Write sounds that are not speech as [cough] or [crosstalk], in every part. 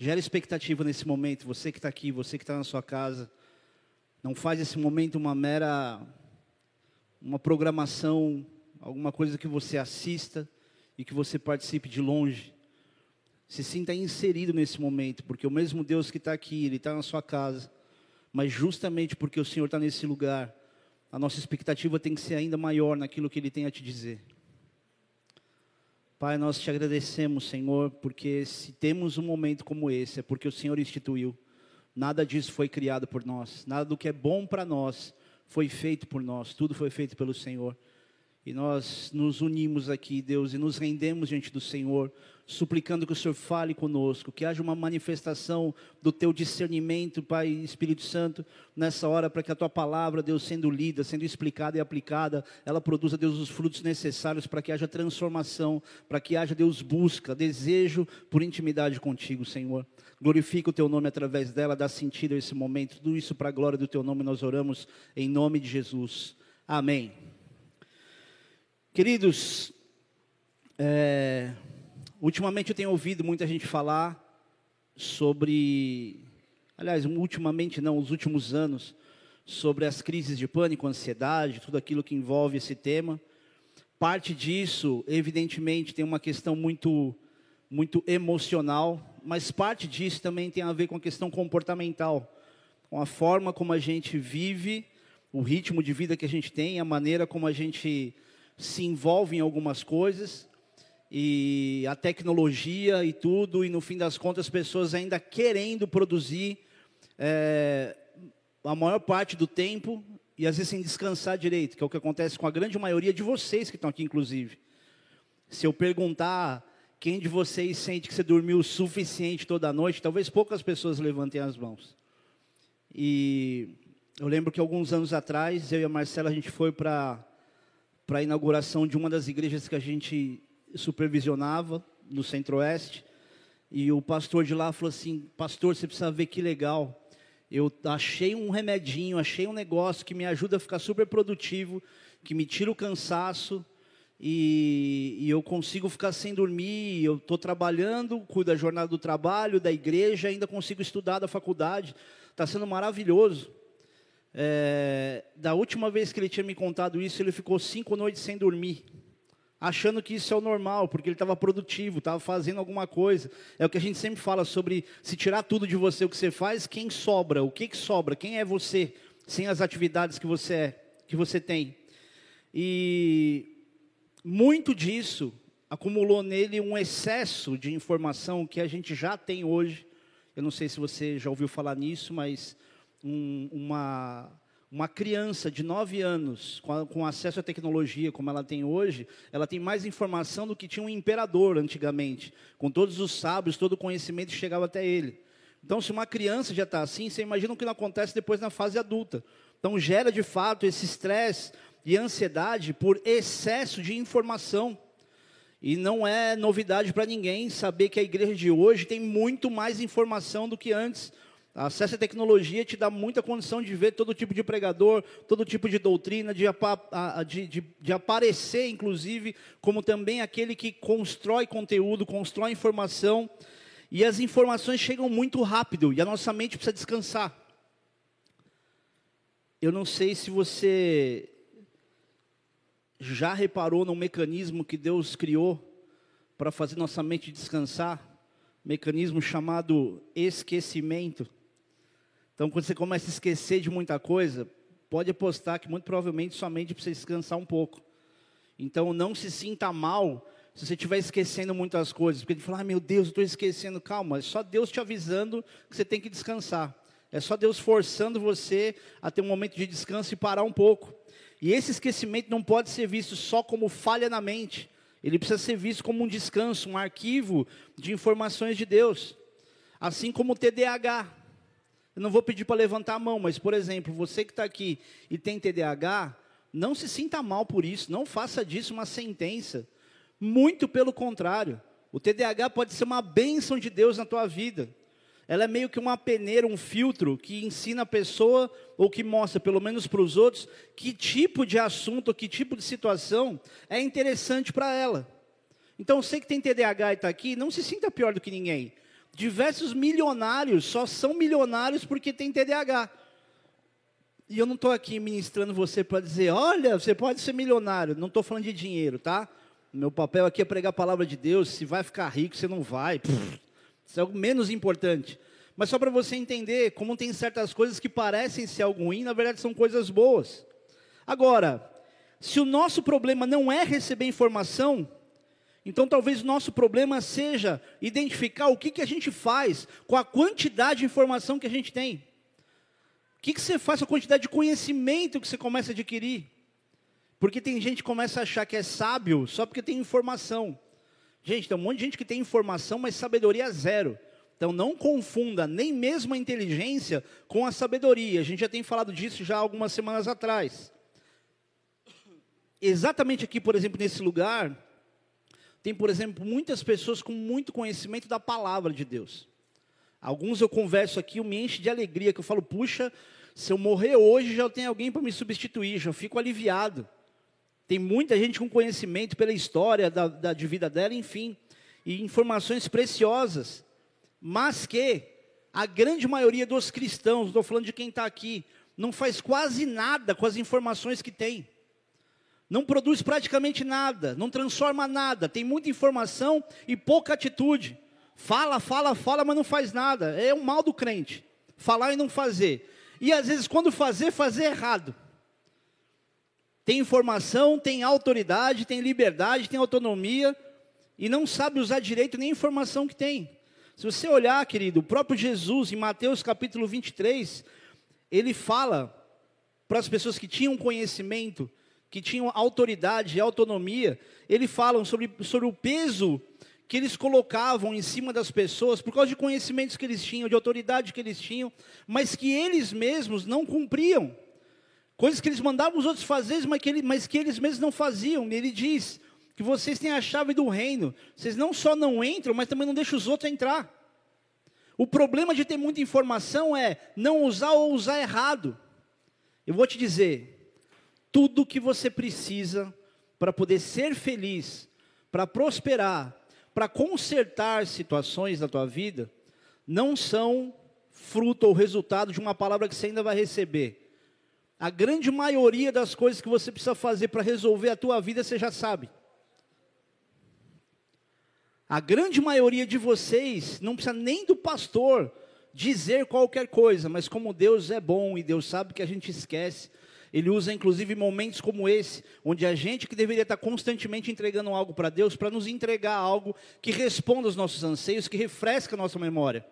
Gera expectativa nesse momento, você que está aqui, você que está na sua casa. Não faz esse momento uma mera, uma programação, alguma coisa que você assista e que você participe de longe. Se sinta inserido nesse momento, porque o mesmo Deus que está aqui, Ele está na sua casa. Mas justamente porque o Senhor está nesse lugar, a nossa expectativa tem que ser ainda maior naquilo que Ele tem a te dizer. Pai, nós te agradecemos, Senhor, porque se temos um momento como esse, é porque o Senhor instituiu. Nada disso foi criado por nós, nada do que é bom para nós foi feito por nós, tudo foi feito pelo Senhor. E nós nos unimos aqui, Deus, e nos rendemos diante do Senhor, suplicando que o Senhor fale conosco, que haja uma manifestação do teu discernimento, Pai Espírito Santo, nessa hora, para que a tua palavra, Deus, sendo lida, sendo explicada e aplicada, ela produza, Deus, os frutos necessários para que haja transformação, para que haja, Deus, busca, desejo por intimidade contigo, Senhor. Glorifica o teu nome através dela, dá sentido a esse momento, tudo isso para a glória do teu nome, nós oramos em nome de Jesus. Amém. Queridos, é, ultimamente eu tenho ouvido muita gente falar sobre, aliás, ultimamente não, os últimos anos, sobre as crises de pânico, ansiedade, tudo aquilo que envolve esse tema. Parte disso, evidentemente, tem uma questão muito, muito emocional, mas parte disso também tem a ver com a questão comportamental, com a forma como a gente vive, o ritmo de vida que a gente tem, a maneira como a gente se envolve em algumas coisas e a tecnologia e tudo, e no fim das contas, as pessoas ainda querendo produzir é, a maior parte do tempo e às vezes sem descansar direito, que é o que acontece com a grande maioria de vocês que estão aqui, inclusive. Se eu perguntar quem de vocês sente que você dormiu o suficiente toda noite, talvez poucas pessoas levantem as mãos. E eu lembro que alguns anos atrás, eu e a Marcela, a gente foi para para a inauguração de uma das igrejas que a gente supervisionava no Centro-Oeste. E o pastor de lá falou assim: Pastor, você precisa ver que legal. Eu achei um remedinho, achei um negócio que me ajuda a ficar super produtivo, que me tira o cansaço e, e eu consigo ficar sem dormir. Eu estou trabalhando, cuido da jornada do trabalho, da igreja, ainda consigo estudar da faculdade. Está sendo maravilhoso. É, da última vez que ele tinha me contado isso, ele ficou cinco noites sem dormir, achando que isso é o normal, porque ele estava produtivo, estava fazendo alguma coisa. É o que a gente sempre fala sobre se tirar tudo de você, o que você faz, quem sobra, o que, que sobra, quem é você, sem as atividades que você é, que você tem. E muito disso acumulou nele um excesso de informação que a gente já tem hoje. Eu não sei se você já ouviu falar nisso, mas um, uma, uma criança de 9 anos, com, com, acesso à tecnologia como ela tem hoje, ela tem mais informação do que tinha um imperador antigamente, com todos os sábios, todo o conhecimento chegava até ele. Então, se uma criança já está assim, você imagina o que não acontece depois na fase adulta. Então, gera de fato esse estresse e ansiedade por excesso de informação. E não é novidade para ninguém saber que a igreja de hoje tem muito mais informação do que antes. Acesso à tecnologia te dá muita condição de ver todo tipo de pregador, todo tipo de doutrina, de, de, de, de, aparecer, inclusive, como também aquele que constrói conteúdo, constrói informação. E as informações chegam muito rápido e a nossa mente precisa descansar. Eu não sei se você já reparou no mecanismo que Deus criou para fazer nossa mente descansar, mecanismo chamado esquecimento. Então, quando você começa a esquecer de muita coisa, pode apostar que muito provavelmente sua mente precisa descansar um pouco. Então, não se sinta mal se você estiver esquecendo muitas coisas. Porque ele fala, ah, meu Deus, estou esquecendo. Calma, é só Deus te avisando que você tem que descansar. É só Deus forçando você a ter um momento de descanso e parar um pouco. E esse esquecimento não pode ser visto só como falha na mente. Ele precisa ser visto como um descanso, um arquivo de informações de Deus. Assim como o TDAH. Eu não vou pedir para levantar a mão, mas, por exemplo, você que está aqui e tem TDAH, não se sinta mal por isso, não faça disso uma sentença. Muito pelo contrário. O TDAH pode ser uma bênção de Deus na tua vida. Ela é meio que uma peneira, um filtro que ensina a pessoa, ou que mostra, pelo menos para os outros, que tipo de assunto, que tipo de situação é interessante para ela. Então, você que tem TDAH e está aqui, não se sinta pior do que ninguém. Diversos milionários só são milionários porque tem TDAH. E eu não estou aqui ministrando você para dizer, olha, você pode ser milionário. Não estou falando de dinheiro, tá? Meu papel aqui é pregar a palavra de Deus. Se vai ficar rico, você não vai. Pff, isso é algo menos importante. Mas só para você entender como tem certas coisas que parecem ser algo ruim, na verdade são coisas boas. Agora, se o nosso problema não é receber informação, então talvez nosso problema seja identificar o que, que a gente faz com a quantidade de informação que a gente tem. O que, que você faz com a quantidade de conhecimento que você começa a adquirir? Porque tem gente que começa a achar que é sábio só porque tem informação. Gente, tem um monte de gente que tem informação, mas sabedoria zero. Então não confunda nem mesmo a inteligência com a sabedoria. A gente já tem falado disso já algumas semanas atrás. Exatamente aqui, por exemplo, nesse lugar, tem, por exemplo, muitas pessoas com muito conhecimento da palavra de Deus. Alguns eu converso aqui, eu me enche de alegria, que eu falo, puxa, se eu morrer hoje, já tem alguém para me substituir, já fico aliviado. Tem muita gente com conhecimento pela história da, da, de vida dela, enfim, e informações preciosas, mas que a grande maioria dos cristãos, estou falando de quem está aqui, não faz quase nada com as informações que tem. Não produz praticamente nada, não transforma nada, tem muita informação e pouca atitude. Fala, fala, fala, mas não faz nada. É o mal do crente. Falar e não fazer. E às vezes, quando fazer, fazer errado. Tem informação, tem autoridade, tem liberdade, tem autonomia, e não sabe usar direito nem a informação que tem. Se você olhar, querido, o próprio Jesus, em Mateus capítulo 23, ele fala para as pessoas que tinham conhecimento, que tinham autoridade e autonomia, ele fala sobre, sobre o peso que eles colocavam em cima das pessoas por causa de conhecimentos que eles tinham, de autoridade que eles tinham, mas que eles mesmos não cumpriam. Coisas que eles mandavam os outros fazer, mas que, ele, mas que eles mesmos não faziam. Ele diz que vocês têm a chave do reino. Vocês não só não entram, mas também não deixam os outros entrar. O problema de ter muita informação é não usar ou usar errado. Eu vou te dizer, tudo que você precisa para poder ser feliz, para prosperar, para consertar situações da tua vida não são fruto ou resultado de uma palavra que você ainda vai receber. A grande maioria das coisas que você precisa fazer para resolver a tua vida, você já sabe. A grande maioria de vocês não precisa nem do pastor dizer qualquer coisa, mas como Deus é bom e Deus sabe que a gente esquece, ele usa inclusive momentos como esse, onde a gente que deveria estar constantemente entregando algo para Deus, para nos entregar algo que responda aos nossos anseios, que refresca a nossa memória.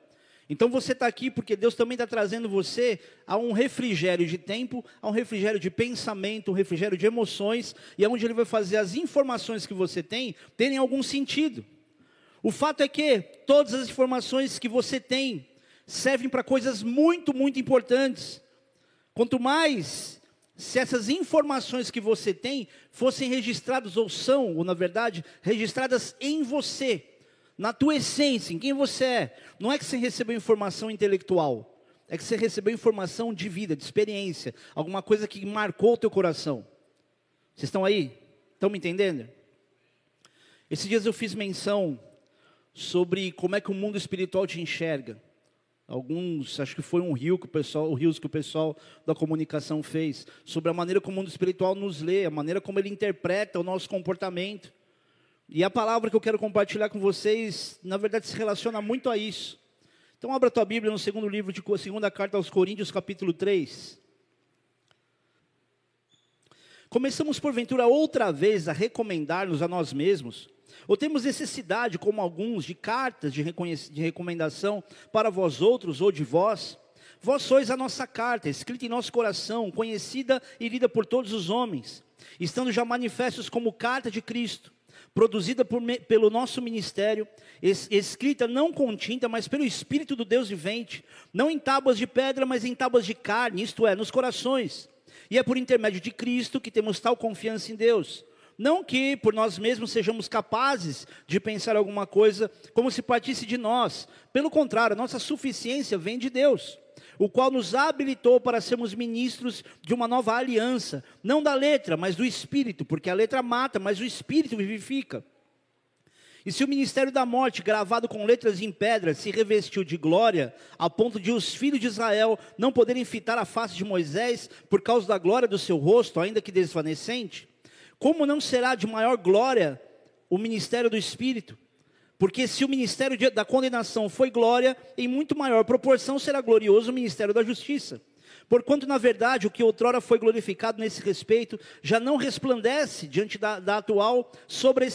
Então você está aqui porque Deus também está trazendo você a um refrigério de tempo, a um refrigério de pensamento, um refrigério de emoções, e é onde Ele vai fazer as informações que você tem terem algum sentido. O fato é que todas as informações que você tem servem para coisas muito, muito importantes. Quanto mais se essas informações que você tem fossem registradas, ou são, ou na verdade, registradas em você, na tua essência, em quem você é, não é que você recebeu informação intelectual, é que você recebeu informação de vida, de experiência, alguma coisa que marcou o teu coração. Vocês estão aí? Estão me entendendo? Esses dias eu fiz menção sobre como é que o mundo espiritual te enxerga. Alguns, acho que foi um rio que o pessoal, o rios que o pessoal da comunicação fez, sobre a maneira como o mundo espiritual nos lê, a maneira como ele interpreta o nosso comportamento. E a palavra que eu quero compartilhar com vocês, na verdade, se relaciona muito a isso. Então, abra a tua Bíblia no segundo livro de segunda carta aos Coríntios, capítulo 3. Começamos, porventura, outra vez a recomendar-nos a nós mesmos ou temos necessidade, como alguns, de cartas de, de recomendação para vós outros ou de vós? Vós sois a nossa carta, escrita em nosso coração, conhecida e lida por todos os homens, estando já manifestos como carta de Cristo, produzida por, pelo nosso ministério, es, escrita não com tinta, mas pelo Espírito do Deus vivente, não em tábuas de pedra, mas em tábuas de carne, isto é, nos corações. E é por intermédio de Cristo que temos tal confiança em Deus. Não que por nós mesmos sejamos capazes de pensar alguma coisa como se partisse de nós. Pelo contrário, a nossa suficiência vem de Deus, o qual nos habilitou para sermos ministros de uma nova aliança, não da letra, mas do espírito, porque a letra mata, mas o espírito vivifica. E se o ministério da morte, gravado com letras em pedra, se revestiu de glória, a ponto de os filhos de Israel não poderem fitar a face de Moisés por causa da glória do seu rosto, ainda que desvanecente, como não será de maior glória o ministério do Espírito? Porque se o ministério da condenação foi glória, em muito maior proporção será glorioso o ministério da justiça. Porquanto, na verdade, o que outrora foi glorificado nesse respeito já não resplandece diante da, da atual sobre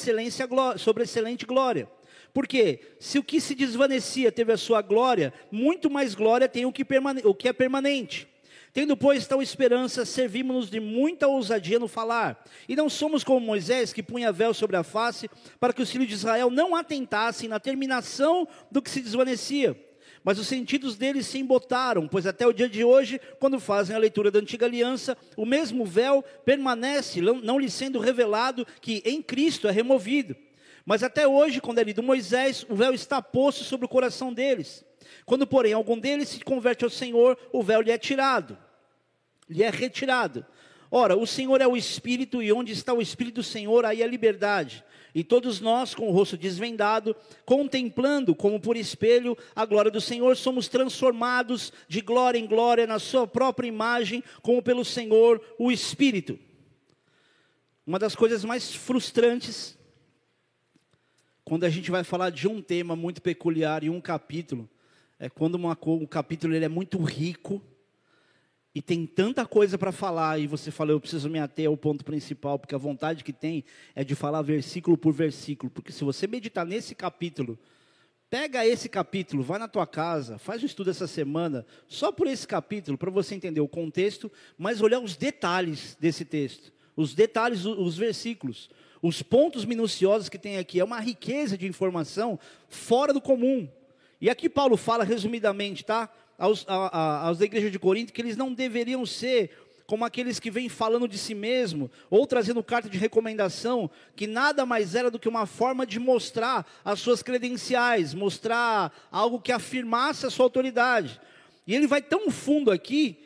sobre excelente glória. Porque se o que se desvanecia teve a sua glória, muito mais glória tem o que, o que é permanente. Tendo, pois, tal esperança, servimos-nos de muita ousadia no falar. E não somos como Moisés, que punha véu sobre a face, para que os filhos de Israel não atentassem na terminação do que se desvanecia mas os sentidos deles se embotaram, pois até o dia de hoje, quando fazem a leitura da antiga aliança, o mesmo véu permanece, não lhe sendo revelado que em Cristo é removido. Mas até hoje, quando é lido Moisés, o véu está posto sobre o coração deles. Quando, porém, algum deles se converte ao Senhor, o véu lhe é tirado, lhe é retirado. Ora, o Senhor é o Espírito, e onde está o Espírito do Senhor, aí é liberdade. E todos nós, com o rosto desvendado, contemplando como por espelho a glória do Senhor, somos transformados de glória em glória na Sua própria imagem, como pelo Senhor, o Espírito. Uma das coisas mais frustrantes, quando a gente vai falar de um tema muito peculiar e um capítulo, é quando uma, um capítulo ele é muito rico e tem tanta coisa para falar, e você fala, eu preciso me ater ao ponto principal, porque a vontade que tem é de falar versículo por versículo, porque se você meditar nesse capítulo, pega esse capítulo, vai na tua casa, faz um estudo essa semana, só por esse capítulo, para você entender o contexto, mas olhar os detalhes desse texto, os detalhes, os versículos, os pontos minuciosos que tem aqui, é uma riqueza de informação fora do comum. E aqui Paulo fala resumidamente, tá? aos, a, a, aos da igreja de Corinto que eles não deveriam ser como aqueles que vêm falando de si mesmo, ou trazendo carta de recomendação, que nada mais era do que uma forma de mostrar as suas credenciais, mostrar algo que afirmasse a sua autoridade. E ele vai tão fundo aqui,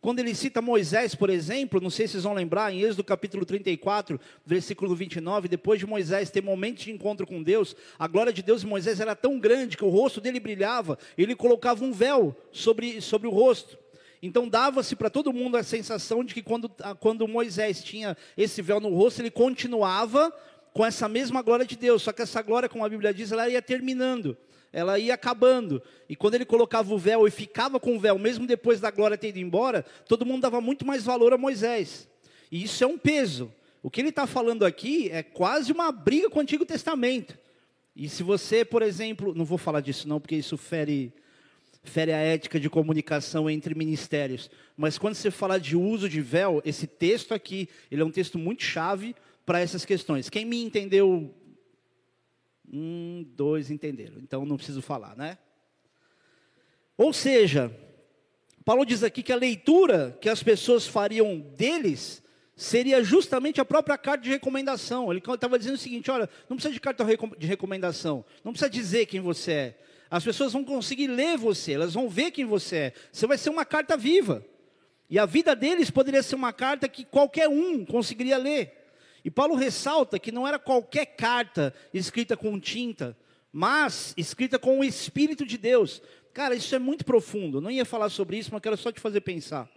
quando ele cita Moisés, por exemplo, não sei se vocês vão lembrar, em Êxodo capítulo 34, versículo 29, depois de Moisés ter momentos de encontro com Deus, a glória de Deus em Moisés era tão grande que o rosto dele brilhava, ele colocava um véu sobre, sobre o rosto. Então dava-se para todo mundo a sensação de que quando, quando Moisés tinha esse véu no rosto, ele continuava com essa mesma glória de Deus, só que essa glória, como a Bíblia diz, ela ia terminando ela ia acabando. E quando ele colocava o véu e ficava com o véu, mesmo depois da glória ter ido embora, todo mundo dava muito mais valor a Moisés. E isso é um peso. O que ele está falando aqui é quase uma briga com o Antigo Testamento. E se você, por exemplo, não vou falar disso não, porque isso fere, fere a ética de comunicação entre ministérios. Mas quando você fala de uso de véu, esse texto aqui, ele é um texto muito chave para essas questões. Quem me entendeu um, dois entenderam. Então não preciso falar, né? Ou seja, Paulo diz aqui que a leitura que as pessoas fariam deles seria justamente a própria carta de recomendação. Ele estava dizendo o seguinte: olha, não precisa de carta de recomendação, não precisa dizer quem você é. As pessoas vão conseguir ler você, elas vão ver quem você é. Você vai ser uma carta viva. E a vida deles poderia ser uma carta que qualquer um conseguiria ler. E Paulo ressalta que não era qualquer carta escrita com tinta, mas escrita com o Espírito de Deus. Cara, isso é muito profundo. Eu não ia falar sobre isso, mas quero só te fazer pensar.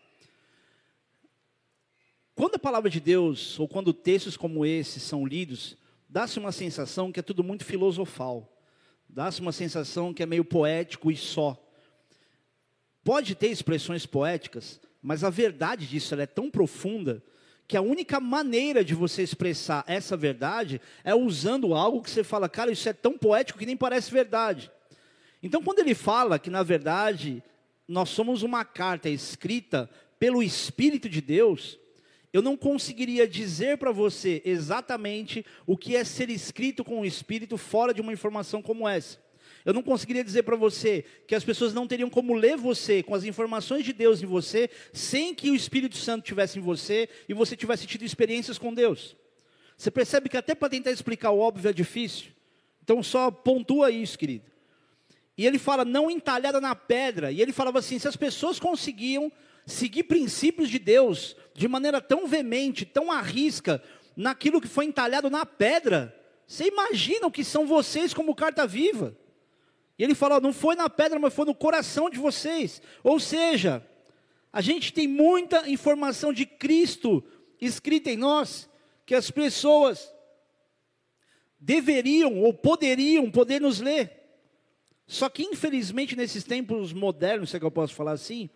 Quando a palavra de Deus, ou quando textos como esse são lidos, dá-se uma sensação que é tudo muito filosofal. Dá-se uma sensação que é meio poético e só. Pode ter expressões poéticas, mas a verdade disso é tão profunda que a única maneira de você expressar essa verdade é usando algo que você fala, cara, isso é tão poético que nem parece verdade. Então, quando ele fala que, na verdade, nós somos uma carta escrita pelo Espírito de Deus, eu não conseguiria dizer para você exatamente o que é ser escrito com o Espírito fora de uma informação como essa. Eu não conseguiria dizer para você que as pessoas não teriam como ler você com as informações de Deus em você, sem que o Espírito Santo tivesse em você e você tivesse tido experiências com Deus. Você percebe que até para tentar explicar o óbvio é difícil? Então só pontua isso, querido. E ele fala, não entalhada na pedra. E ele falava assim: se as pessoas conseguiam seguir princípios de Deus de maneira tão veemente, tão arrisca, naquilo que foi entalhado na pedra, Você imagina o que são vocês como carta viva? E ele fala: não foi na pedra, mas foi no coração de vocês. Ou seja, a gente tem muita informação de Cristo escrita em nós, que as pessoas deveriam ou poderiam poder nos ler. Só que, infelizmente, nesses tempos modernos, se é que eu posso falar assim,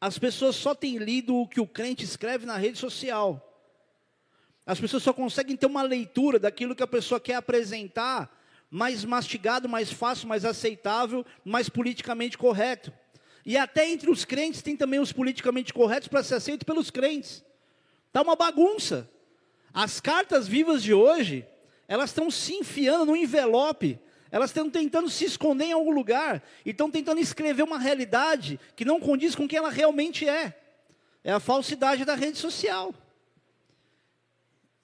as pessoas só têm lido o que o crente escreve na rede social. As pessoas só conseguem ter uma leitura daquilo que a pessoa quer apresentar, mais mastigado, mais fácil, mais aceitável, mais politicamente correto. E até entre os crentes tem também os politicamente corretos para ser aceito pelos crentes. Está uma bagunça. As cartas vivas de hoje, elas estão se enfiando no envelope, elas estão tentando se esconder em algum lugar, e estão tentando escrever uma realidade que não condiz com quem ela realmente é. É a falsidade da rede social.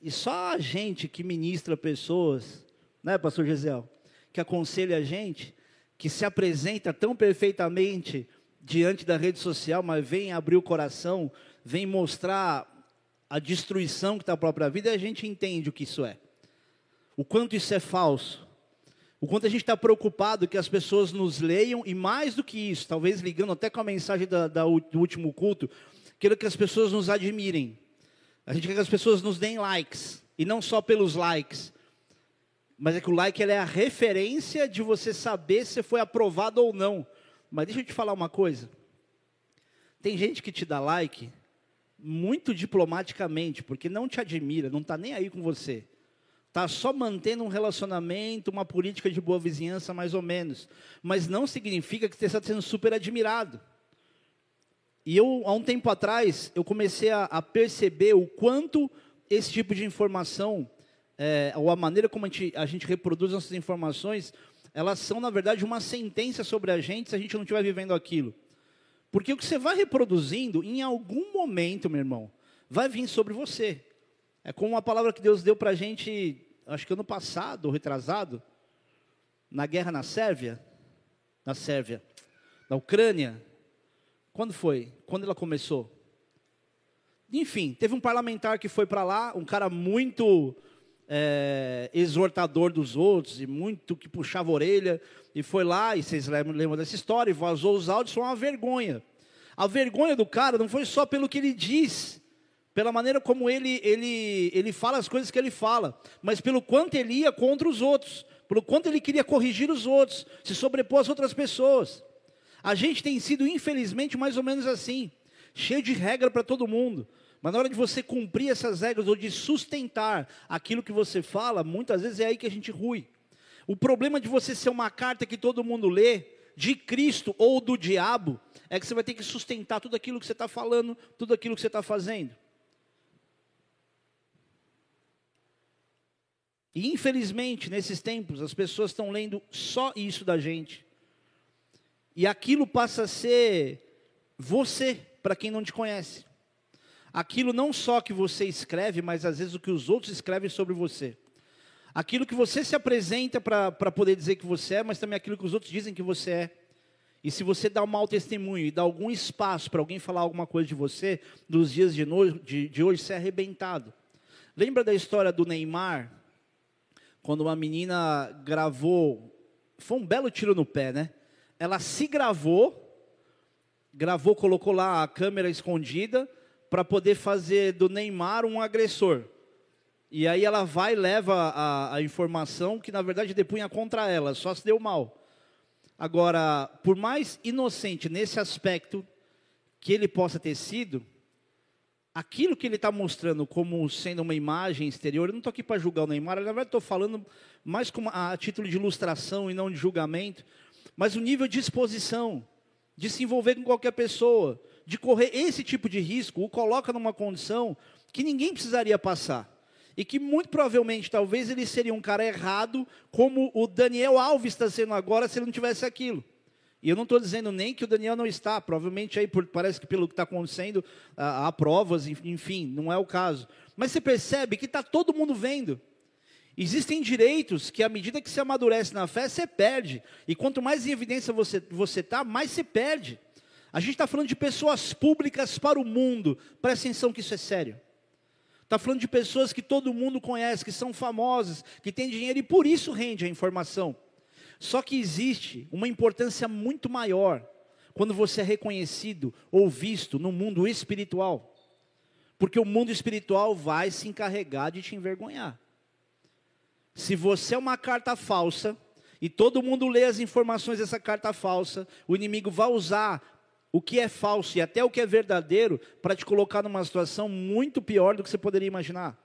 E só a gente que ministra pessoas, né, pastor Gisel, que aconselha a gente, que se apresenta tão perfeitamente diante da rede social, mas vem abrir o coração, vem mostrar a destruição que está a própria vida, e a gente entende o que isso é. O quanto isso é falso. O quanto a gente está preocupado que as pessoas nos leiam, e mais do que isso, talvez ligando até com a mensagem da, da, do último culto, quero que as pessoas nos admirem. A gente quer que as pessoas nos deem likes, e não só pelos likes, mas é que o like é a referência de você saber se foi aprovado ou não. Mas deixa eu te falar uma coisa. Tem gente que te dá like muito diplomaticamente, porque não te admira, não está nem aí com você. Está só mantendo um relacionamento, uma política de boa vizinhança, mais ou menos. Mas não significa que você está sendo super admirado. E eu, há um tempo atrás, eu comecei a, a perceber o quanto esse tipo de informação, é, ou a maneira como a gente, a gente reproduz nossas informações, elas são, na verdade, uma sentença sobre a gente se a gente não estiver vivendo aquilo. Porque o que você vai reproduzindo, em algum momento, meu irmão, vai vir sobre você. É como uma palavra que Deus deu para a gente, acho que ano passado, ou retrasado, na guerra na Sérvia, na Sérvia, na Ucrânia. Quando foi? Quando ela começou? Enfim, teve um parlamentar que foi para lá, um cara muito é, exortador dos outros, e muito que puxava a orelha, e foi lá, e vocês lembram, lembram dessa história, e vazou os áudios, foi uma vergonha. A vergonha do cara não foi só pelo que ele diz, pela maneira como ele, ele, ele fala as coisas que ele fala, mas pelo quanto ele ia contra os outros, pelo quanto ele queria corrigir os outros, se sobrepor às outras pessoas. A gente tem sido, infelizmente, mais ou menos assim, cheio de regra para todo mundo. Mas na hora de você cumprir essas regras ou de sustentar aquilo que você fala, muitas vezes é aí que a gente rui. O problema de você ser uma carta que todo mundo lê, de Cristo ou do diabo, é que você vai ter que sustentar tudo aquilo que você está falando, tudo aquilo que você está fazendo. E infelizmente, nesses tempos, as pessoas estão lendo só isso da gente. E aquilo passa a ser você, para quem não te conhece. Aquilo não só que você escreve, mas às vezes o que os outros escrevem sobre você. Aquilo que você se apresenta para poder dizer que você é, mas também aquilo que os outros dizem que você é. E se você dá um mau testemunho e dá algum espaço para alguém falar alguma coisa de você, nos dias de, no, de, de hoje, você é arrebentado. Lembra da história do Neymar, quando uma menina gravou, foi um belo tiro no pé, né? Ela se gravou, gravou, colocou lá a câmera escondida para poder fazer do Neymar um agressor. E aí ela vai e leva a, a informação que na verdade depunha contra ela, só se deu mal. Agora, por mais inocente nesse aspecto que ele possa ter sido, aquilo que ele está mostrando como sendo uma imagem exterior, eu não estou aqui para julgar o Neymar, na verdade estou falando mais como a título de ilustração e não de julgamento, mas o nível de exposição, de se envolver com qualquer pessoa, de correr esse tipo de risco, o coloca numa condição que ninguém precisaria passar. E que muito provavelmente, talvez ele seria um cara errado, como o Daniel Alves está sendo agora, se ele não tivesse aquilo. E eu não estou dizendo nem que o Daniel não está, provavelmente aí por, parece que pelo que está acontecendo há, provas, enfim, não é o caso. Mas você percebe que está todo mundo vendo. Existem direitos que, à medida que você amadurece na fé, você perde. E quanto mais em evidência você está, tá, mais você perde. A gente está falando de pessoas públicas para o mundo. Presta atenção que isso é sério. Está falando de pessoas que todo mundo conhece, que são famosas, que têm dinheiro e por isso rende a informação. Só que existe uma importância muito maior quando você é reconhecido ou visto no mundo espiritual. Porque o mundo espiritual vai se encarregar de te envergonhar. Se você é uma carta falsa e todo mundo lê as informações dessa carta falsa, o inimigo vai usar o que é falso e até o que é verdadeiro para te colocar numa situação muito pior do que você poderia imaginar.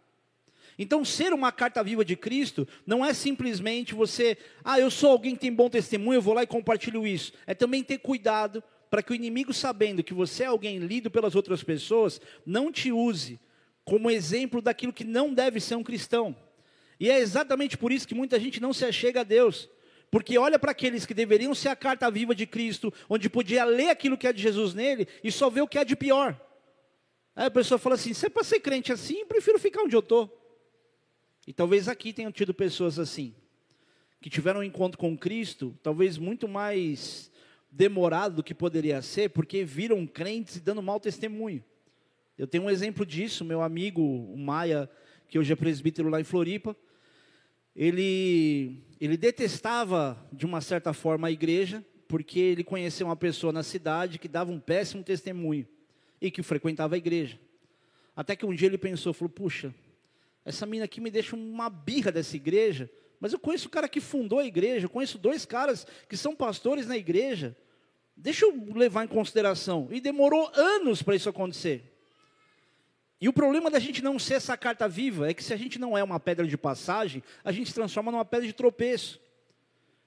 Então, ser uma carta viva de Cristo não é simplesmente você, ah, eu sou alguém que tem bom testemunho, eu vou lá e compartilho isso. É também ter cuidado para que o inimigo, sabendo que você é alguém lido pelas outras pessoas, não te use como exemplo daquilo que não deve ser um cristão. E é exatamente por isso que muita gente não se achega a Deus. Porque olha para aqueles que deveriam ser a carta viva de Cristo, onde podia ler aquilo que é de Jesus nele e só ver o que é de pior. Aí a pessoa fala assim: se é para ser crente assim, prefiro ficar onde eu estou. E talvez aqui tenham tido pessoas assim, que tiveram um encontro com Cristo, talvez muito mais demorado do que poderia ser, porque viram crentes dando mau testemunho. Eu tenho um exemplo disso, meu amigo, Maia, que hoje é presbítero lá em Floripa ele, ele detestava, de uma certa forma, a igreja, porque ele conheceu uma pessoa na cidade que dava um péssimo testemunho e que frequentava a igreja. Até que um dia ele pensou, falou, puxa, essa mina aqui me deixa uma birra dessa igreja, mas eu conheço o cara que fundou a igreja, eu conheço dois caras que são pastores na igreja, deixa eu levar em consideração. E demorou anos para isso acontecer. E o problema da gente não ser essa carta viva é que se a gente não é uma pedra de passagem, a gente se transforma numa pedra de tropeço.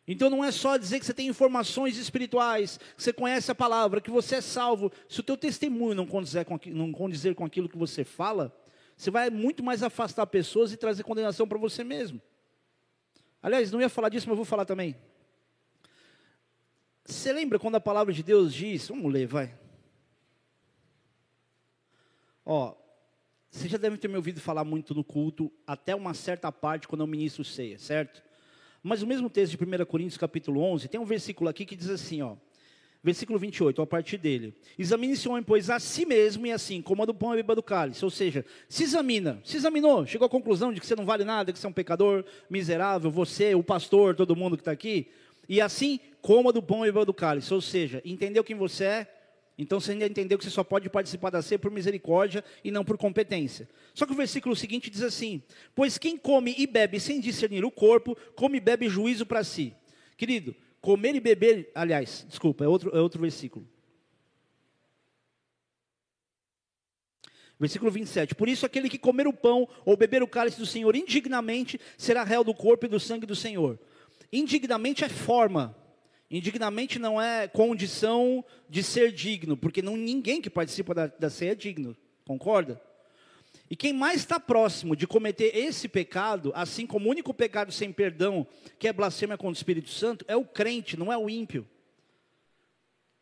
Então não é só dizer que você tem informações espirituais, que você conhece a palavra, que você é salvo. Se o teu testemunho não condizer com, não condizer com aquilo que você fala, você vai muito mais afastar pessoas e trazer condenação para você mesmo. Aliás, não ia falar disso, mas vou falar também. Você lembra quando a palavra de Deus diz, vamos ler, vai. Ó, você já deve ter me ouvido falar muito no culto, até uma certa parte, quando eu ministro ceia, certo? Mas o mesmo texto de 1 Coríntios, capítulo 11, tem um versículo aqui que diz assim, ó. Versículo 28, a partir dele. Examine-se o homem, pois, a si mesmo e assim, coma do pão e beba do cálice. Ou seja, se examina, se examinou, chegou à conclusão de que você não vale nada, que você é um pecador miserável, você, o pastor, todo mundo que está aqui. E assim, coma do pão e beba do cálice. Ou seja, entendeu quem você é, então você ainda entendeu que você só pode participar da ceia por misericórdia e não por competência. Só que o versículo seguinte diz assim: Pois quem come e bebe sem discernir o corpo, come e bebe juízo para si. Querido, comer e beber, aliás, desculpa, é outro, é outro versículo. Versículo 27. Por isso, aquele que comer o pão ou beber o cálice do Senhor indignamente será réu do corpo e do sangue do Senhor. Indignamente é forma, Indignamente não é condição de ser digno, porque não, ninguém que participa da, da ceia é digno, concorda? E quem mais está próximo de cometer esse pecado, assim como o único pecado sem perdão, que é blasfêmia contra o Espírito Santo, é o crente, não é o ímpio.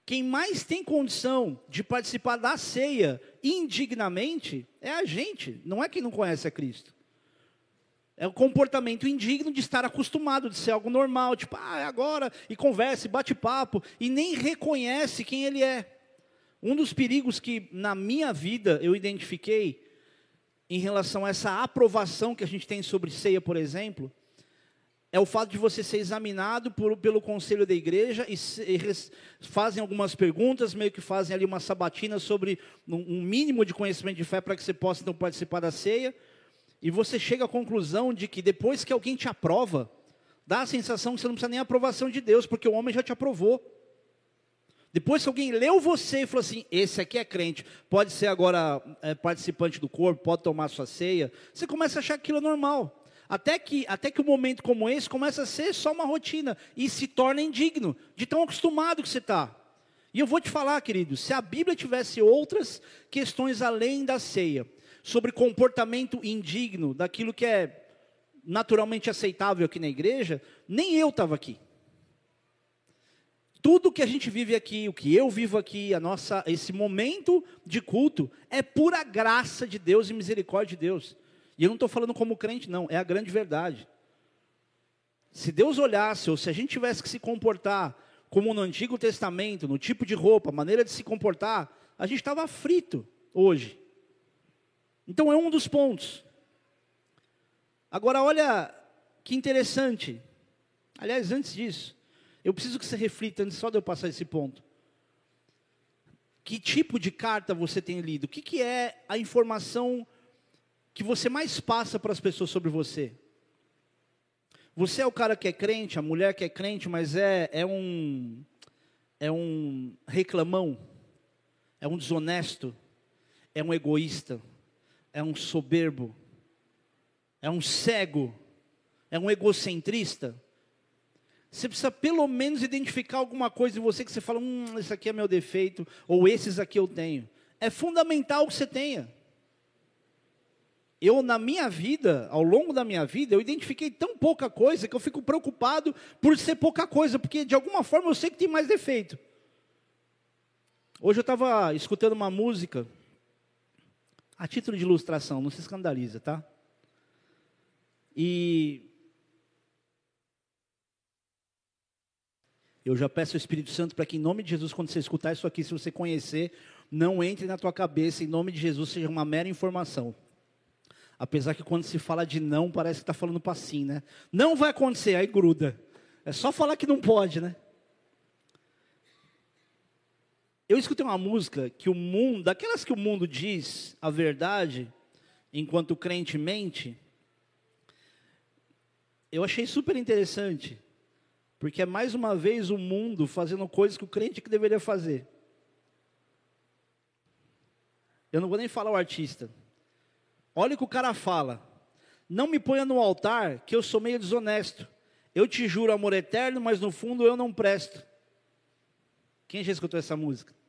Quem mais tem condição de participar da ceia indignamente é a gente, não é quem não conhece a Cristo. É o comportamento indigno de estar acostumado, de ser algo normal, tipo, ah, é agora, e conversa, e bate papo, e nem reconhece quem ele é. Um dos perigos que na minha vida eu identifiquei em relação a essa aprovação que a gente tem sobre ceia, por exemplo, é o fato de você ser examinado por, pelo conselho da igreja e, e fazem algumas perguntas, meio que fazem ali uma sabatina sobre um, um mínimo de conhecimento de fé para que você possa então participar da ceia e você chega à conclusão de que depois que alguém te aprova, dá a sensação que você não precisa nem a aprovação de Deus, porque o homem já te aprovou. Depois que alguém leu você e falou assim: esse aqui é crente, pode ser agora é, participante do corpo, pode tomar sua ceia, você começa a achar aquilo normal. Até que, até que um momento como esse começa a ser só uma rotina e se torna indigno de tão acostumado que você está. E eu vou te falar, querido, se a Bíblia tivesse outras questões além da ceia, sobre comportamento indigno, daquilo que é naturalmente aceitável aqui na igreja, nem eu estava aqui. Tudo que a gente vive aqui, o que eu vivo aqui, a nossa, esse momento de culto, é pura graça de Deus e misericórdia de Deus. E eu não estou falando como crente, não, é a grande verdade. Se Deus olhasse, ou se a gente tivesse que se comportar como no Antigo Testamento, no tipo de roupa, maneira de se comportar, a gente estava frito hoje. Então é um dos pontos. Agora olha que interessante. Aliás, antes disso, eu preciso que você reflita antes só de eu passar esse ponto. Que tipo de carta você tem lido? O que, que é a informação que você mais passa para as pessoas sobre você? Você é o cara que é crente, a mulher que é crente, mas é, é um é um reclamão, é um desonesto, é um egoísta, é um soberbo, é um cego, é um egocentrista. Você precisa pelo menos identificar alguma coisa em você que você fala, hum, esse aqui é meu defeito, ou esses aqui eu tenho. É fundamental que você tenha. Eu, na minha vida, ao longo da minha vida, eu identifiquei tão pouca coisa que eu fico preocupado por ser pouca coisa, porque de alguma forma eu sei que tem mais defeito. Hoje eu estava escutando uma música, a título de ilustração, não se escandaliza, tá? E Eu já peço ao Espírito Santo para que, em nome de Jesus, quando você escutar isso aqui, se você conhecer, não entre na tua cabeça, em nome de Jesus, seja uma mera informação. Apesar que quando se fala de não, parece que está falando para sim, né? Não vai acontecer, aí gruda. É só falar que não pode, né? Eu escutei uma música que o mundo, daquelas que o mundo diz a verdade, enquanto crente mente, eu achei super interessante. Porque é mais uma vez o mundo fazendo coisas que o crente que deveria fazer. Eu não vou nem falar o artista. Olha o que o cara fala. Não me ponha no altar, que eu sou meio desonesto. Eu te juro amor eterno, mas no fundo eu não presto. Quem já escutou essa música?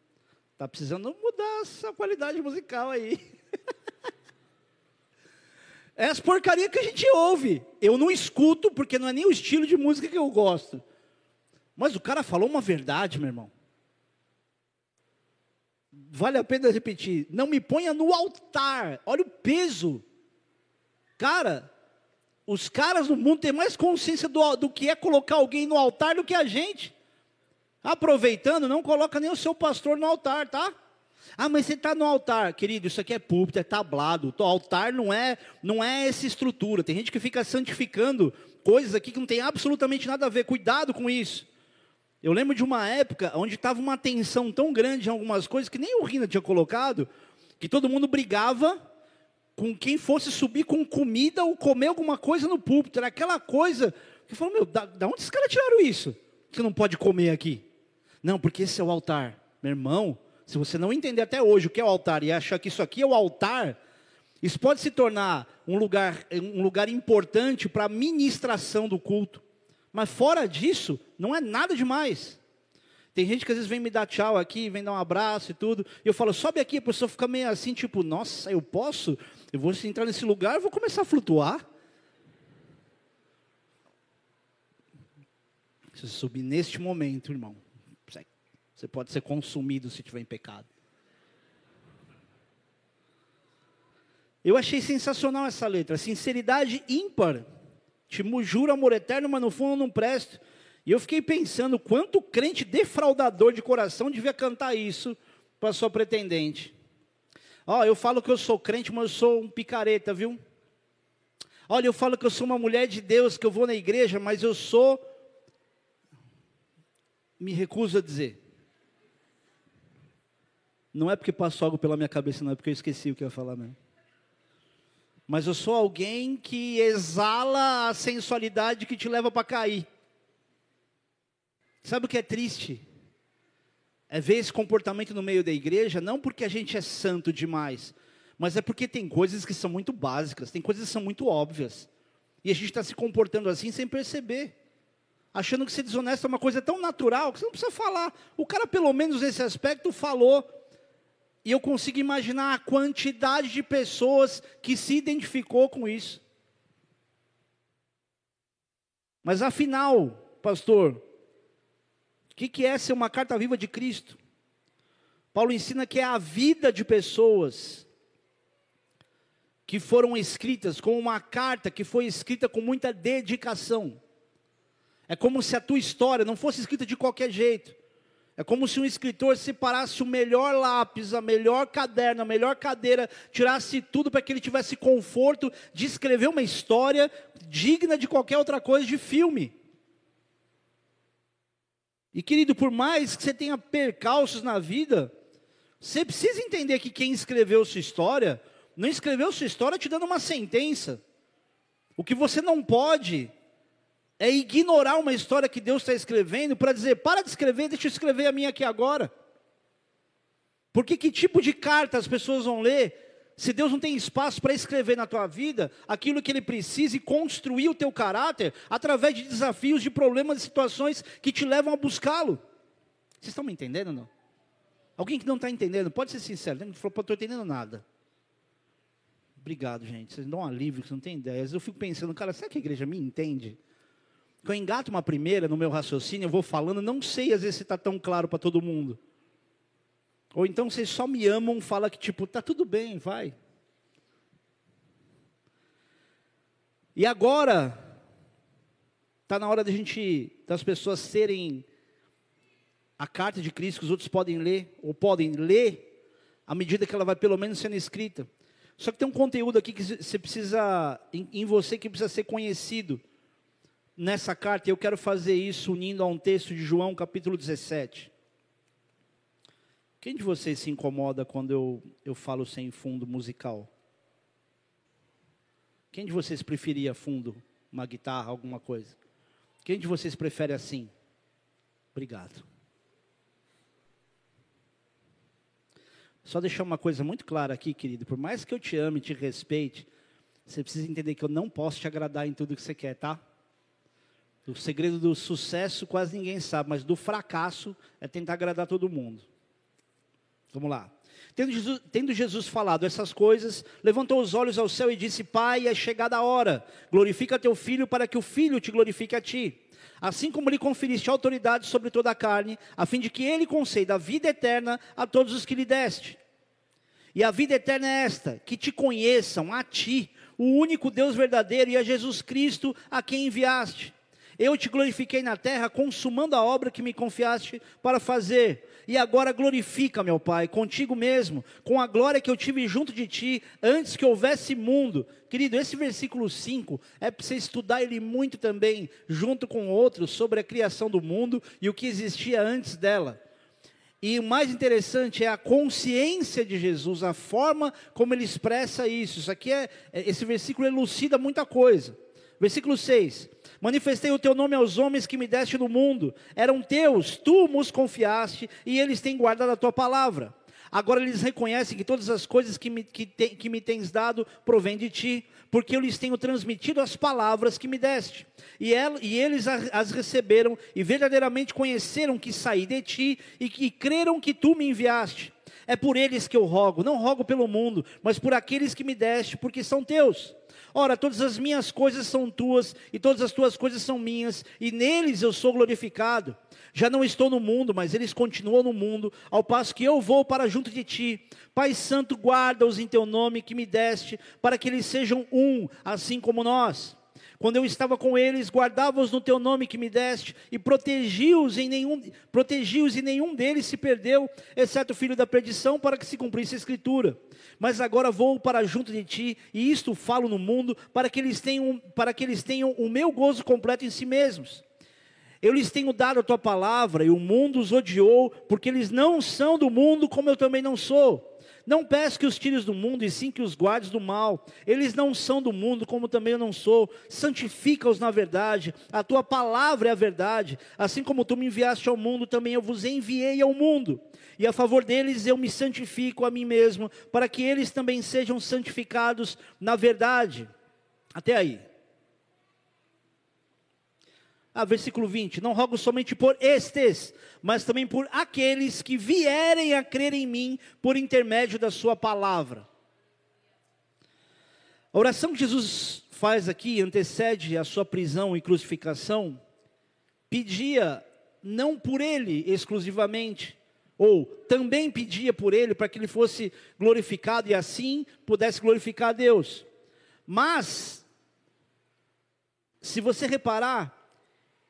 Tá precisando mudar essa qualidade musical aí. [laughs] É as porcarias que a gente ouve. Eu não escuto porque não é nem o estilo de música que eu gosto. Mas o cara falou uma verdade, meu irmão. Vale a pena repetir. Não me ponha no altar. Olha o peso. Cara, os caras no mundo têm mais consciência do, do que é colocar alguém no altar do que a gente. Aproveitando, não coloca nem o seu pastor no altar, tá? Ah, mas você está no altar, querido, isso aqui é púlpito, é tablado. O altar não é, não é essa estrutura. Tem gente que fica santificando coisas aqui que não tem absolutamente nada a ver. Cuidado com isso. Eu lembro de uma época onde estava uma tensão tão grande em algumas coisas que nem o Rina tinha colocado, que todo mundo brigava com quem fosse subir com comida ou comer alguma coisa no púlpito. Era aquela coisa que falou, meu, da, da onde esses caras tiraram isso? Que não pode comer aqui. Não, porque esse é o altar. Meu irmão, se você não entender até hoje o que é o altar e achar que isso aqui é o altar, isso pode se tornar um lugar, um lugar importante para a ministração do culto. Mas fora disso, não é nada demais. Tem gente que às vezes vem me dar tchau aqui, vem dar um abraço e tudo. E eu falo, sobe aqui, a pessoa fica meio assim, tipo, nossa, eu posso? Eu vou entrar nesse lugar, eu vou começar a flutuar. Se você subir neste momento, irmão, você pode ser consumido se estiver em pecado. Eu achei sensacional essa letra, sinceridade ímpar. Te juro amor eterno, mas no fundo não presto. E eu fiquei pensando quanto crente defraudador de coração devia cantar isso para sua pretendente. Ó, oh, eu falo que eu sou crente, mas eu sou um picareta, viu? Olha, eu falo que eu sou uma mulher de Deus, que eu vou na igreja, mas eu sou. Me recuso a dizer. Não é porque passou algo pela minha cabeça, não é porque eu esqueci o que eu ia falar mesmo. Mas eu sou alguém que exala a sensualidade que te leva para cair. Sabe o que é triste? É ver esse comportamento no meio da igreja, não porque a gente é santo demais, mas é porque tem coisas que são muito básicas, tem coisas que são muito óbvias. E a gente está se comportando assim sem perceber. Achando que ser desonesto é uma coisa tão natural que você não precisa falar. O cara, pelo menos nesse aspecto, falou e eu consigo imaginar a quantidade de pessoas que se identificou com isso. Mas afinal, pastor, o que, que é ser uma carta viva de Cristo? Paulo ensina que é a vida de pessoas que foram escritas como uma carta que foi escrita com muita dedicação. É como se a tua história não fosse escrita de qualquer jeito. É como se um escritor separasse o melhor lápis, a melhor caderno, a melhor cadeira, tirasse tudo para que ele tivesse conforto de escrever uma história digna de qualquer outra coisa de filme. E querido, por mais que você tenha percalços na vida, você precisa entender que quem escreveu sua história, não escreveu sua história te dando uma sentença. O que você não pode é ignorar uma história que Deus está escrevendo para dizer, para de escrever, deixa eu escrever a minha aqui agora. Porque que tipo de carta as pessoas vão ler se Deus não tem espaço para escrever na tua vida aquilo que Ele precisa e construir o teu caráter através de desafios, de problemas, de situações que te levam a buscá-lo? Vocês estão me entendendo não? Alguém que não está entendendo, pode ser sincero, não estou entendendo nada. Obrigado, gente. Vocês dão um alívio, vocês não têm ideia. Eu fico pensando, cara, será que a igreja me entende? Quando eu engato uma primeira no meu raciocínio, eu vou falando, não sei às vezes se está tão claro para todo mundo. Ou então vocês só me amam, fala que tipo, tá tudo bem, vai. E agora, está na hora da gente, das pessoas serem a carta de Cristo que os outros podem ler, ou podem ler, à medida que ela vai pelo menos sendo escrita. Só que tem um conteúdo aqui que você precisa, em, em você, que precisa ser conhecido nessa carta, eu quero fazer isso unindo a um texto de João capítulo 17. Quem de vocês se incomoda quando eu, eu falo sem fundo musical? Quem de vocês preferia fundo, uma guitarra, alguma coisa? Quem de vocês prefere assim? Obrigado. Só deixar uma coisa muito clara aqui, querido. Por mais que eu te ame te respeite, você precisa entender que eu não posso te agradar em tudo que você quer, tá? O segredo do sucesso quase ninguém sabe, mas do fracasso é tentar agradar todo mundo. Vamos lá. Tendo Jesus, tendo Jesus, falado essas coisas, levantou os olhos ao céu e disse: Pai, é chegada a hora, glorifica teu filho para que o filho te glorifique a ti. Assim como lhe conferiste autoridade sobre toda a carne, a fim de que ele conceda a vida eterna a todos os que lhe deste. E a vida eterna é esta: que te conheçam a ti, o único Deus verdadeiro, e a Jesus Cristo, a quem enviaste. Eu te glorifiquei na terra, consumando a obra que me confiaste para fazer. E agora glorifica, meu Pai, contigo mesmo, com a glória que eu tive junto de ti, antes que houvesse mundo. Querido, esse versículo 5 é para você estudar ele muito também, junto com outros, sobre a criação do mundo e o que existia antes dela. E o mais interessante é a consciência de Jesus, a forma como ele expressa isso. Isso aqui é, esse versículo elucida muita coisa. Versículo 6: Manifestei o teu nome aos homens que me deste no mundo, eram teus, tu nos confiaste, e eles têm guardado a tua palavra. Agora eles reconhecem que todas as coisas que me, que, te, que me tens dado provêm de ti, porque eu lhes tenho transmitido as palavras que me deste. E, e eles as receberam e verdadeiramente conheceram que saí de ti e que creram que tu me enviaste. É por eles que eu rogo, não rogo pelo mundo, mas por aqueles que me deste, porque são teus. Ora, todas as minhas coisas são tuas, e todas as tuas coisas são minhas, e neles eu sou glorificado. Já não estou no mundo, mas eles continuam no mundo, ao passo que eu vou para junto de ti. Pai Santo, guarda-os em teu nome que me deste, para que eles sejam um, assim como nós. Quando eu estava com eles, guardava-os no teu nome que me deste e protegi-os em nenhum protegi-os e nenhum deles se perdeu, exceto o filho da perdição, para que se cumprisse a escritura. Mas agora vou para junto de ti e isto falo no mundo para que eles tenham para que eles tenham o meu gozo completo em si mesmos. Eu lhes tenho dado a tua palavra e o mundo os odiou, porque eles não são do mundo, como eu também não sou. Não peço que os tires do mundo, e sim que os guardes do mal. Eles não são do mundo, como também eu não sou. Santifica-os na verdade. A tua palavra é a verdade. Assim como tu me enviaste ao mundo, também eu vos enviei ao mundo. E a favor deles eu me santifico a mim mesmo, para que eles também sejam santificados na verdade. Até aí. Ah, versículo 20: Não rogo somente por estes, mas também por aqueles que vierem a crer em mim por intermédio da Sua palavra. A oração que Jesus faz aqui antecede a sua prisão e crucificação, pedia não por ele exclusivamente, ou também pedia por ele para que ele fosse glorificado e assim pudesse glorificar a Deus. Mas, se você reparar,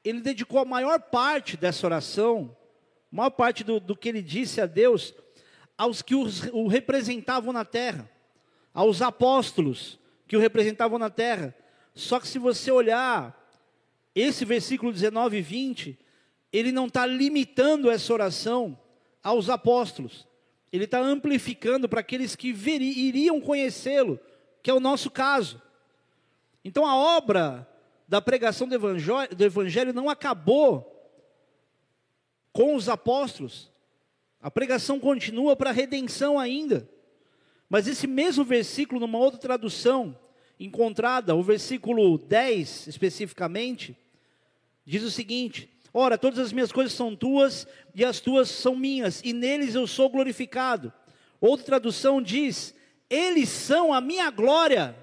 ele dedicou a maior parte dessa oração maior parte do, do que ele disse a Deus, aos que os, o representavam na terra, aos apóstolos que o representavam na terra. Só que se você olhar esse versículo 19 e 20, ele não está limitando essa oração aos apóstolos, ele está amplificando para aqueles que veri, iriam conhecê-lo, que é o nosso caso. Então a obra da pregação do evangelho, do evangelho não acabou com os apóstolos. A pregação continua para a redenção ainda. Mas esse mesmo versículo, numa outra tradução encontrada, o versículo 10 especificamente, diz o seguinte: Ora, todas as minhas coisas são tuas e as tuas são minhas, e neles eu sou glorificado. Outra tradução diz: Eles são a minha glória.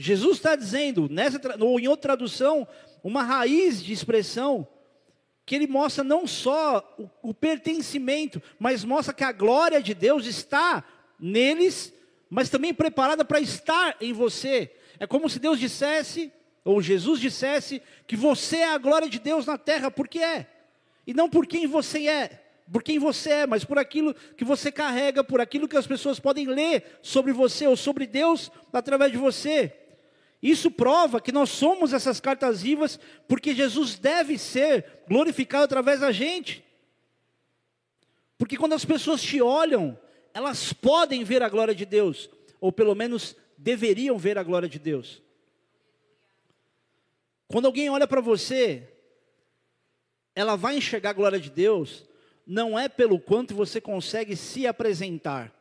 Jesus está dizendo, nessa, ou em outra tradução, uma raiz de expressão que ele mostra não só o, o pertencimento, mas mostra que a glória de Deus está neles, mas também preparada para estar em você. É como se Deus dissesse, ou Jesus dissesse, que você é a glória de Deus na terra, porque é, e não por quem você é, por quem você é, mas por aquilo que você carrega, por aquilo que as pessoas podem ler sobre você ou sobre Deus através de você. Isso prova que nós somos essas cartas vivas, porque Jesus deve ser glorificado através da gente. Porque quando as pessoas te olham, elas podem ver a glória de Deus, ou pelo menos deveriam ver a glória de Deus. Quando alguém olha para você, ela vai enxergar a glória de Deus, não é pelo quanto você consegue se apresentar,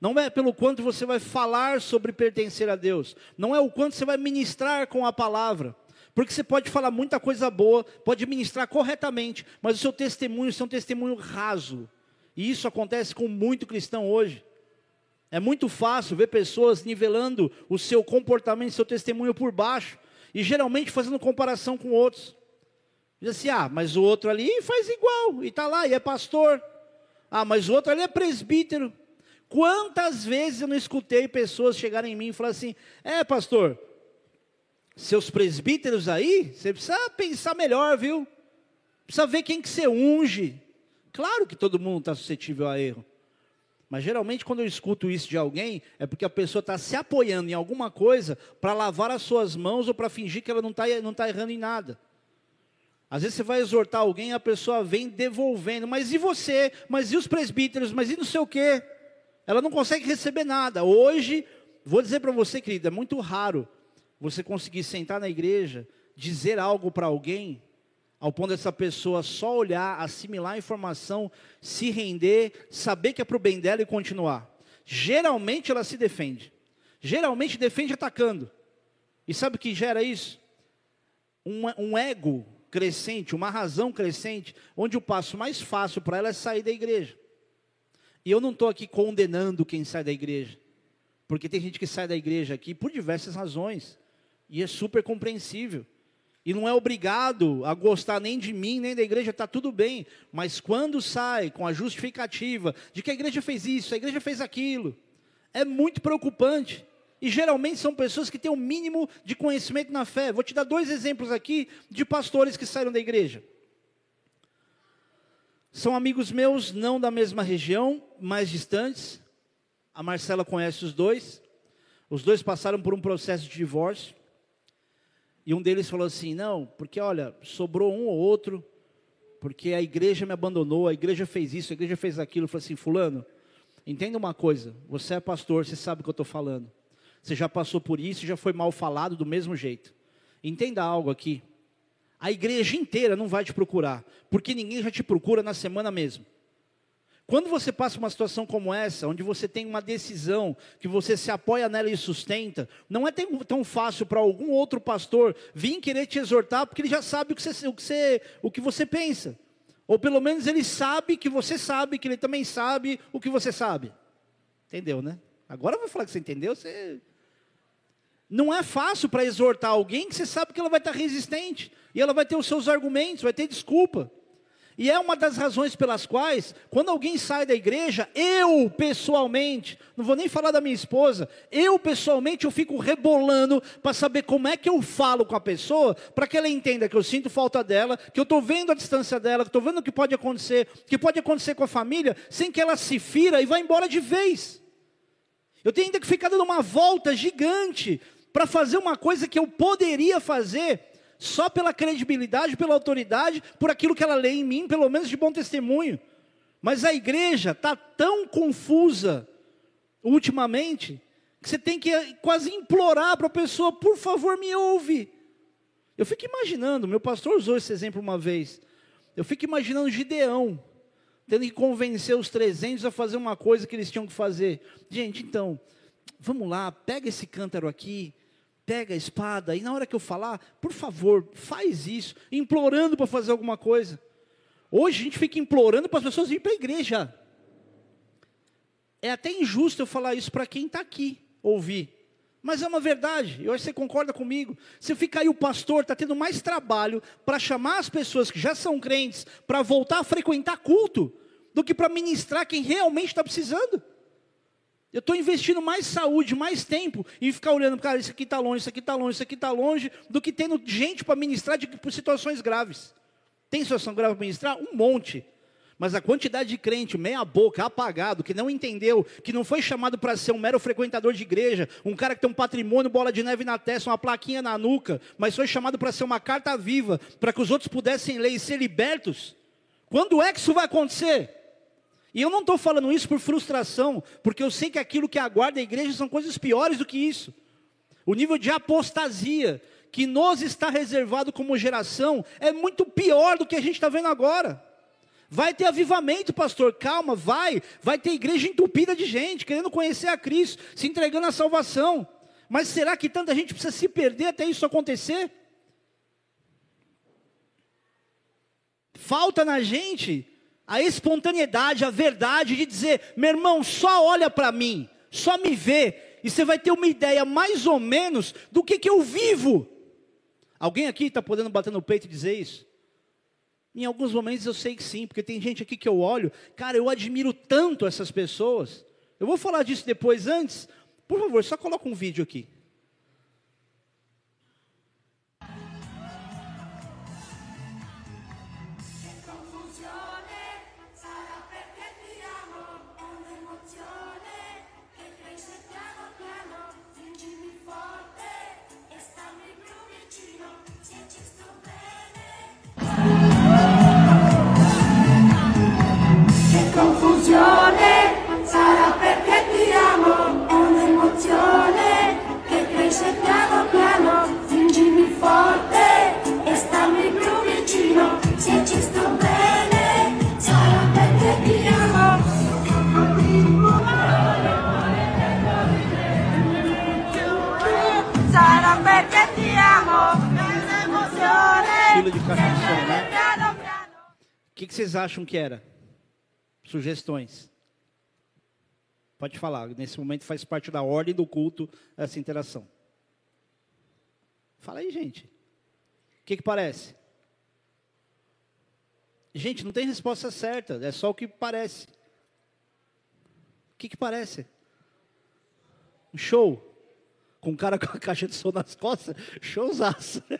não é pelo quanto você vai falar sobre pertencer a Deus. Não é o quanto você vai ministrar com a palavra. Porque você pode falar muita coisa boa, pode ministrar corretamente, mas o seu testemunho é um testemunho raso. E isso acontece com muito cristão hoje. É muito fácil ver pessoas nivelando o seu comportamento, seu testemunho por baixo, e geralmente fazendo comparação com outros. Diz assim: ah, mas o outro ali faz igual, e está lá, e é pastor. Ah, mas o outro ali é presbítero. Quantas vezes eu não escutei pessoas chegarem em mim e falar assim: é, pastor, seus presbíteros aí, você precisa pensar melhor, viu? Precisa ver quem que você unge. Claro que todo mundo está suscetível a erro. Mas geralmente quando eu escuto isso de alguém, é porque a pessoa está se apoiando em alguma coisa para lavar as suas mãos ou para fingir que ela não está não tá errando em nada. Às vezes você vai exortar alguém e a pessoa vem devolvendo. Mas e você? Mas e os presbíteros? Mas e não sei o quê? Ela não consegue receber nada. Hoje, vou dizer para você, querida, é muito raro você conseguir sentar na igreja, dizer algo para alguém, ao ponto dessa pessoa só olhar, assimilar a informação, se render, saber que é para o bem dela e continuar. Geralmente ela se defende. Geralmente defende atacando. E sabe o que gera isso? Um, um ego crescente, uma razão crescente, onde o passo mais fácil para ela é sair da igreja. E eu não estou aqui condenando quem sai da igreja, porque tem gente que sai da igreja aqui por diversas razões, e é super compreensível. E não é obrigado a gostar nem de mim, nem da igreja, está tudo bem. Mas quando sai com a justificativa de que a igreja fez isso, a igreja fez aquilo, é muito preocupante. E geralmente são pessoas que têm o um mínimo de conhecimento na fé. Vou te dar dois exemplos aqui de pastores que saíram da igreja. São amigos meus, não da mesma região, mais distantes. A Marcela conhece os dois. Os dois passaram por um processo de divórcio. E um deles falou assim: Não, porque olha, sobrou um ou outro, porque a igreja me abandonou, a igreja fez isso, a igreja fez aquilo. Eu falei assim: Fulano, entenda uma coisa, você é pastor, você sabe o que eu estou falando. Você já passou por isso, já foi mal falado do mesmo jeito. Entenda algo aqui a igreja inteira não vai te procurar, porque ninguém já te procura na semana mesmo. Quando você passa uma situação como essa, onde você tem uma decisão, que você se apoia nela e sustenta, não é tão fácil para algum outro pastor vir querer te exortar, porque ele já sabe o que, você, o, que você, o que você pensa. Ou pelo menos ele sabe que você sabe, que ele também sabe o que você sabe. Entendeu, né? Agora eu vou falar que você entendeu, você não é fácil para exortar alguém que você sabe que ela vai estar resistente. E ela vai ter os seus argumentos, vai ter desculpa. E é uma das razões pelas quais, quando alguém sai da igreja, eu pessoalmente, não vou nem falar da minha esposa, eu pessoalmente eu fico rebolando para saber como é que eu falo com a pessoa, para que ela entenda que eu sinto falta dela, que eu estou vendo a distância dela, que estou vendo o que pode acontecer, que pode acontecer com a família, sem que ela se fira e vá embora de vez. Eu tenho ainda que ficar dando uma volta gigante para fazer uma coisa que eu poderia fazer só pela credibilidade, pela autoridade, por aquilo que ela lê em mim, pelo menos de bom testemunho. Mas a igreja está tão confusa ultimamente que você tem que quase implorar para a pessoa, por favor, me ouve. Eu fico imaginando, meu pastor usou esse exemplo uma vez. Eu fico imaginando Gideão, tendo que convencer os 300 a fazer uma coisa que eles tinham que fazer. Gente, então, vamos lá, pega esse cântaro aqui, pega a espada e na hora que eu falar, por favor, faz isso, implorando para fazer alguma coisa. Hoje a gente fica implorando para as pessoas irem para a igreja. É até injusto eu falar isso para quem está aqui ouvir. Mas é uma verdade, eu acho que você concorda comigo. Se fica aí o pastor, está tendo mais trabalho para chamar as pessoas que já são crentes para voltar a frequentar culto, do que para ministrar quem realmente está precisando. Eu estou investindo mais saúde, mais tempo em ficar olhando, cara, isso aqui está longe, isso aqui está longe, isso aqui está longe, do que tendo gente para ministrar de, por situações graves. Tem situação grave para ministrar? Um monte. Mas a quantidade de crente, meia boca, apagado, que não entendeu, que não foi chamado para ser um mero frequentador de igreja, um cara que tem um patrimônio, bola de neve na testa, uma plaquinha na nuca, mas foi chamado para ser uma carta viva, para que os outros pudessem ler e ser libertos. Quando é que isso vai acontecer? E eu não estou falando isso por frustração, porque eu sei que aquilo que aguarda a igreja são coisas piores do que isso. O nível de apostasia que nos está reservado como geração é muito pior do que a gente está vendo agora. Vai ter avivamento, pastor, calma, vai. Vai ter igreja entupida de gente, querendo conhecer a Cristo, se entregando à salvação. Mas será que tanta gente precisa se perder até isso acontecer? Falta na gente a espontaneidade, a verdade de dizer, meu irmão, só olha para mim, só me vê, e você vai ter uma ideia mais ou menos do que, que eu vivo. Alguém aqui está podendo bater no peito e dizer isso? Em alguns momentos eu sei que sim, porque tem gente aqui que eu olho, cara, eu admiro tanto essas pessoas. Eu vou falar disso depois, antes, por favor, só coloca um vídeo aqui. Que, vocês acham que era? Sugestões. Pode falar, nesse momento faz parte da ordem do culto essa interação. Fala aí, gente. O que, que parece? Gente, não tem resposta certa, é só o que parece. O que, que parece? Um show. Com um cara [laughs] com a caixa de som nas costas, showzaço. [laughs]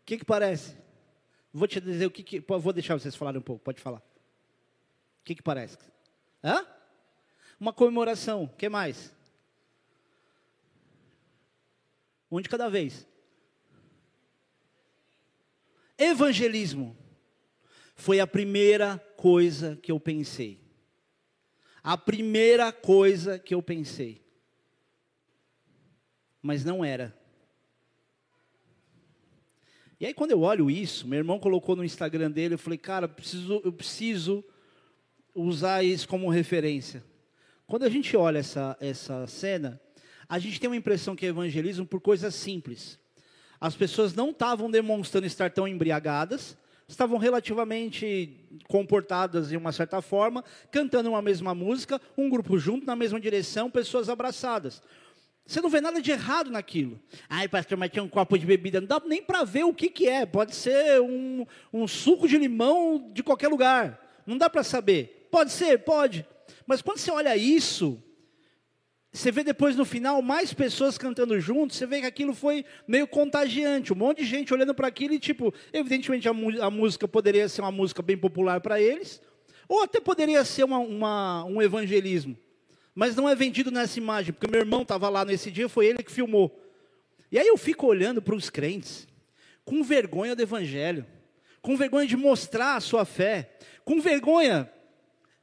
O que, que parece? Vou te dizer o que, que. Vou deixar vocês falarem um pouco, pode falar. O que, que parece? Hã? Uma comemoração. O que mais? Um de cada vez. Evangelismo. Foi a primeira coisa que eu pensei. A primeira coisa que eu pensei. Mas não era. E aí quando eu olho isso, meu irmão colocou no Instagram dele, eu falei, cara, eu preciso, eu preciso usar isso como referência. Quando a gente olha essa, essa cena, a gente tem uma impressão que é evangelismo por coisas simples. As pessoas não estavam demonstrando estar tão embriagadas, estavam relativamente comportadas de uma certa forma, cantando uma mesma música, um grupo junto na mesma direção, pessoas abraçadas. Você não vê nada de errado naquilo. Ai, pastor, mas tinha um copo de bebida. Não dá nem para ver o que, que é. Pode ser um, um suco de limão de qualquer lugar. Não dá para saber. Pode ser, pode. Mas quando você olha isso, você vê depois no final mais pessoas cantando juntos, você vê que aquilo foi meio contagiante, um monte de gente olhando para aquilo e tipo, evidentemente a, a, música poderia ser uma música bem popular para eles, ou até poderia ser uma, uma, um evangelismo, mas não é vendido nessa imagem, porque meu irmão estava lá nesse dia, foi ele que filmou. E aí eu fico olhando para os crentes, com vergonha do evangelho, com vergonha de mostrar a sua fé, com vergonha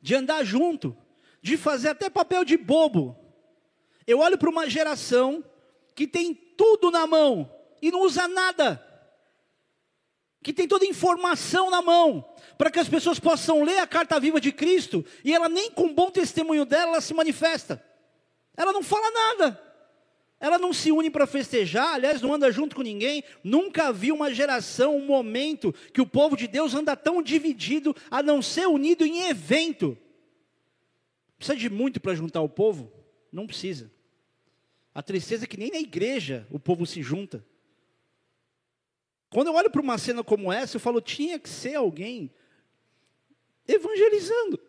de andar junto, de fazer até papel de bobo, eu olho para uma geração que tem tudo na mão e não usa nada. Que tem toda a informação na mão, para que as pessoas possam ler a carta viva de Cristo, e ela nem com bom testemunho dela ela se manifesta. Ela não fala nada. Ela não se une para festejar, aliás, não anda junto com ninguém. Nunca vi uma geração, um momento que o povo de Deus anda tão dividido, a não ser unido em evento. Precisa de muito para juntar o povo? Não precisa. A tristeza é que nem na igreja o povo se junta. Quando eu olho para uma cena como essa, eu falo, tinha que ser alguém evangelizando.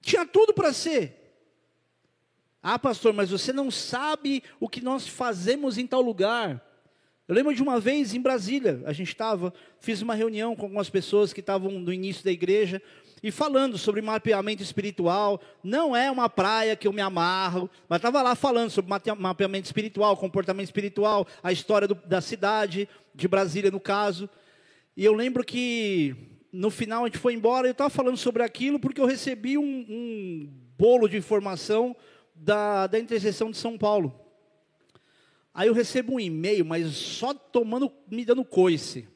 Tinha tudo para ser. Ah, pastor, mas você não sabe o que nós fazemos em tal lugar. Eu lembro de uma vez em Brasília, a gente estava, fiz uma reunião com algumas pessoas que estavam no início da igreja, e falando sobre mapeamento espiritual. Não é uma praia que eu me amarro, mas estava lá falando sobre mapeamento espiritual, comportamento espiritual, a história do, da cidade, de Brasília no caso. E eu lembro que no final a gente foi embora e eu estava falando sobre aquilo porque eu recebi um, um bolo de informação da, da interseção de São Paulo. Aí eu recebo um e-mail, mas só tomando, me dando coice.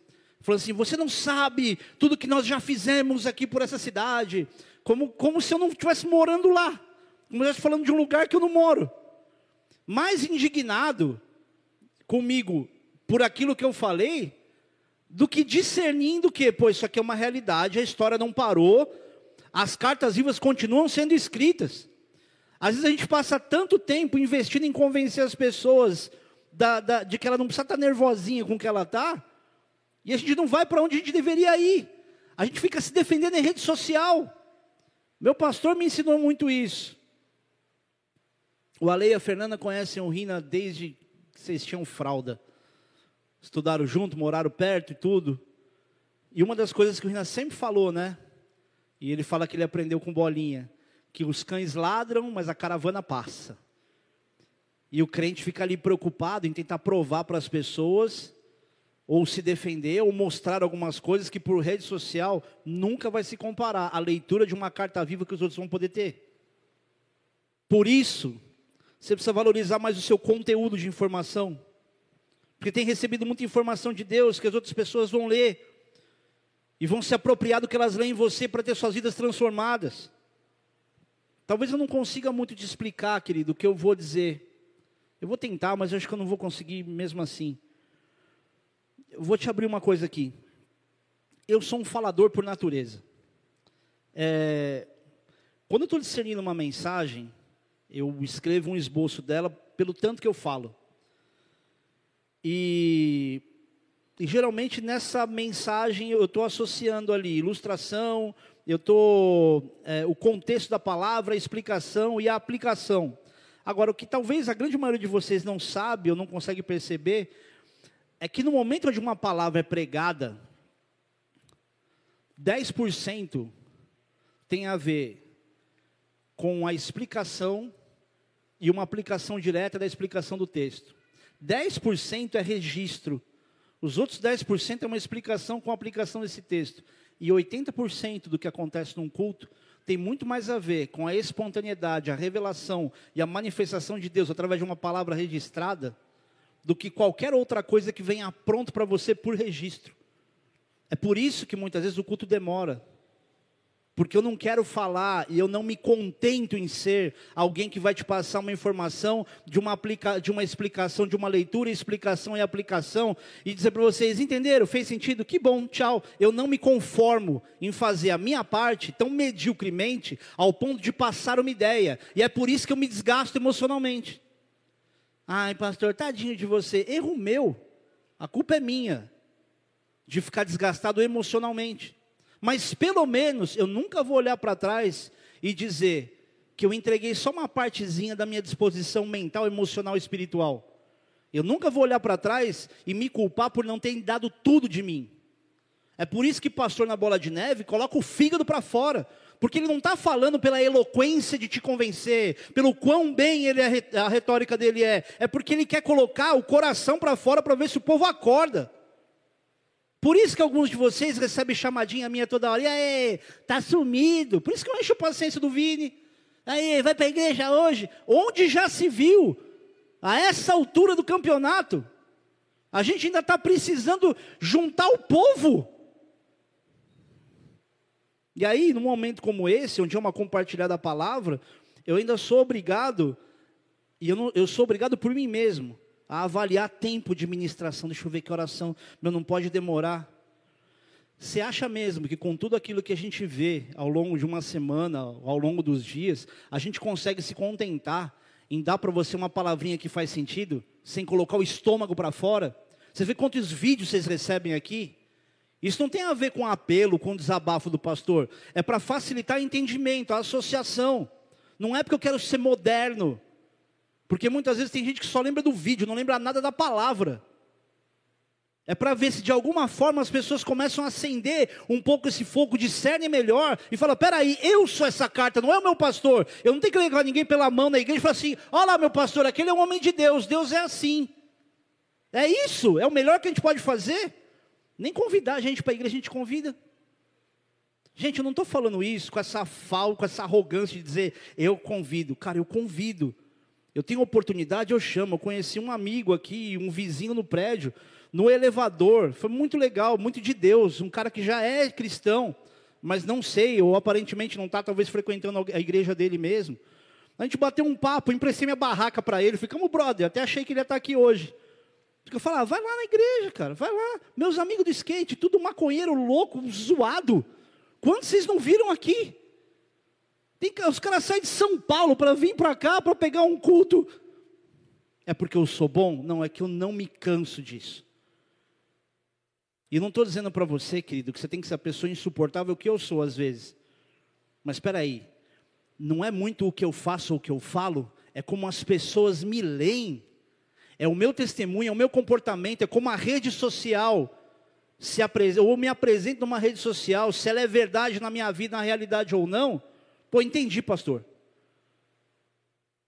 Falando assim: você não sabe tudo que nós já fizemos aqui por essa cidade. Como, como se eu não estivesse morando lá. Como se eu estivesse falando de um lugar que eu não moro. Mais indignado comigo por aquilo que eu falei, do que discernindo que, pô, isso aqui é uma realidade, a história não parou, as cartas vivas continuam sendo escritas. Às vezes a gente passa tanto tempo investindo em convencer as pessoas da, da, de que ela não precisa estar nervosinha com o que ela está, e a gente não vai para onde a gente deveria ir. A gente fica se defendendo em rede social. Meu pastor me ensinou muito isso. O Ale e a Fernanda conhecem o Rina desde que vocês tinham fralda. Estudaram junto, moraram perto e tudo. E uma das coisas que o Rina sempre falou, né? E ele fala que ele aprendeu com bolinha, que os cães ladram, mas a caravana passa. E o crente fica ali preocupado em tentar provar para as pessoas ou se defender, ou mostrar algumas coisas que por rede social nunca vai se comparar à leitura de uma carta viva que os outros vão poder ter. Por isso, você precisa valorizar mais o seu conteúdo de informação. Porque tem recebido muita informação de Deus que as outras pessoas vão ler e vão se apropriar do que elas leem em você para ter suas vidas transformadas. Talvez eu não consiga muito te explicar, querido, o que eu vou dizer. Eu vou tentar, mas eu acho que eu não vou conseguir mesmo assim. Eu vou te abrir uma coisa aqui. Eu sou um falador por natureza. É, quando eu estou discernindo uma mensagem, eu escrevo um esboço dela pelo tanto que eu falo. E, e geralmente nessa mensagem eu estou associando ali ilustração, eu estou é, o contexto da palavra, a explicação e a aplicação. Agora, o que talvez a grande maioria de vocês não sabe ou não consegue perceber é que no momento onde uma palavra é pregada, 10% tem a ver com a explicação e uma aplicação direta da explicação do texto. 10% é registro. Os outros 10% é uma explicação com a aplicação desse texto. E 80% do que acontece num culto tem muito mais a ver com a espontaneidade, a revelação e a manifestação de Deus através de uma palavra registrada do que qualquer outra coisa que venha pronto para você por registro. É por isso que muitas vezes o culto demora. Porque eu não quero falar e eu não me contento em ser alguém que vai te passar uma informação de uma, aplica, de uma explicação, de uma leitura, explicação e aplicação e dizer para vocês, entenderam? Fez sentido? Que bom, tchau. Eu não me conformo em fazer a minha parte tão mediocremente ao ponto de passar uma ideia. E é por isso que eu me desgasto emocionalmente. Ai, pastor, tadinho de você. Erro meu. A culpa é minha de ficar desgastado emocionalmente. Mas pelo menos eu nunca vou olhar para trás e dizer que eu entreguei só uma partezinha da minha disposição mental, emocional e espiritual. Eu nunca vou olhar para trás e me culpar por não ter dado tudo de mim. É por isso que pastor na bola de neve coloca o fígado para fora, porque ele não está falando pela eloquência de te convencer, pelo quão bem ele é, a retórica dele é, é porque ele quer colocar o coração para fora para ver se o povo acorda. Por isso que alguns de vocês recebem chamadinha minha toda hora, e aí, tá sumido. Por isso que eu encho a paciência do Vini. Aí, vai para a igreja hoje? Onde já se viu, a essa altura do campeonato, a gente ainda está precisando juntar o povo. E aí, num momento como esse, onde é uma compartilhada palavra, eu ainda sou obrigado, e eu, não, eu sou obrigado por mim mesmo, a avaliar tempo de ministração. Deixa eu ver que oração, meu, não pode demorar. Você acha mesmo que com tudo aquilo que a gente vê ao longo de uma semana, ao longo dos dias, a gente consegue se contentar em dar para você uma palavrinha que faz sentido, sem colocar o estômago para fora? Você vê quantos vídeos vocês recebem aqui? Isso não tem a ver com apelo, com desabafo do pastor. É para facilitar o entendimento, a associação. Não é porque eu quero ser moderno. Porque muitas vezes tem gente que só lembra do vídeo, não lembra nada da palavra. É para ver se de alguma forma as pessoas começam a acender um pouco esse fogo, discernem melhor e falam: peraí, eu sou essa carta, não é o meu pastor. Eu não tenho que levar ninguém pela mão na igreja e falar assim: olha lá, meu pastor, aquele é um homem de Deus, Deus é assim. É isso, é o melhor que a gente pode fazer. Nem convidar a gente para a igreja, a gente convida. Gente, eu não estou falando isso com essa falta, com essa arrogância de dizer eu convido. Cara, eu convido. Eu tenho oportunidade, eu chamo. Eu conheci um amigo aqui, um vizinho no prédio no elevador. Foi muito legal, muito de Deus. Um cara que já é cristão, mas não sei, ou aparentemente não está, talvez frequentando a igreja dele mesmo. A gente bateu um papo, emprestei minha barraca para ele, ficamos brother, até achei que ele ia estar tá aqui hoje. Eu falava, vai lá na igreja, cara, vai lá. Meus amigos do skate, tudo maconheiro, louco, zoado. Quantos vocês não viram aqui? Tem, os caras saem de São Paulo para vir para cá, para pegar um culto. É porque eu sou bom? Não, é que eu não me canso disso. E não estou dizendo para você, querido, que você tem que ser a pessoa insuportável que eu sou às vezes. Mas espera aí, não é muito o que eu faço ou o que eu falo, é como as pessoas me leem. É o meu testemunho, é o meu comportamento, é como a rede social se apresenta, ou me apresenta numa rede social, se ela é verdade na minha vida, na realidade ou não. Pô, entendi, pastor.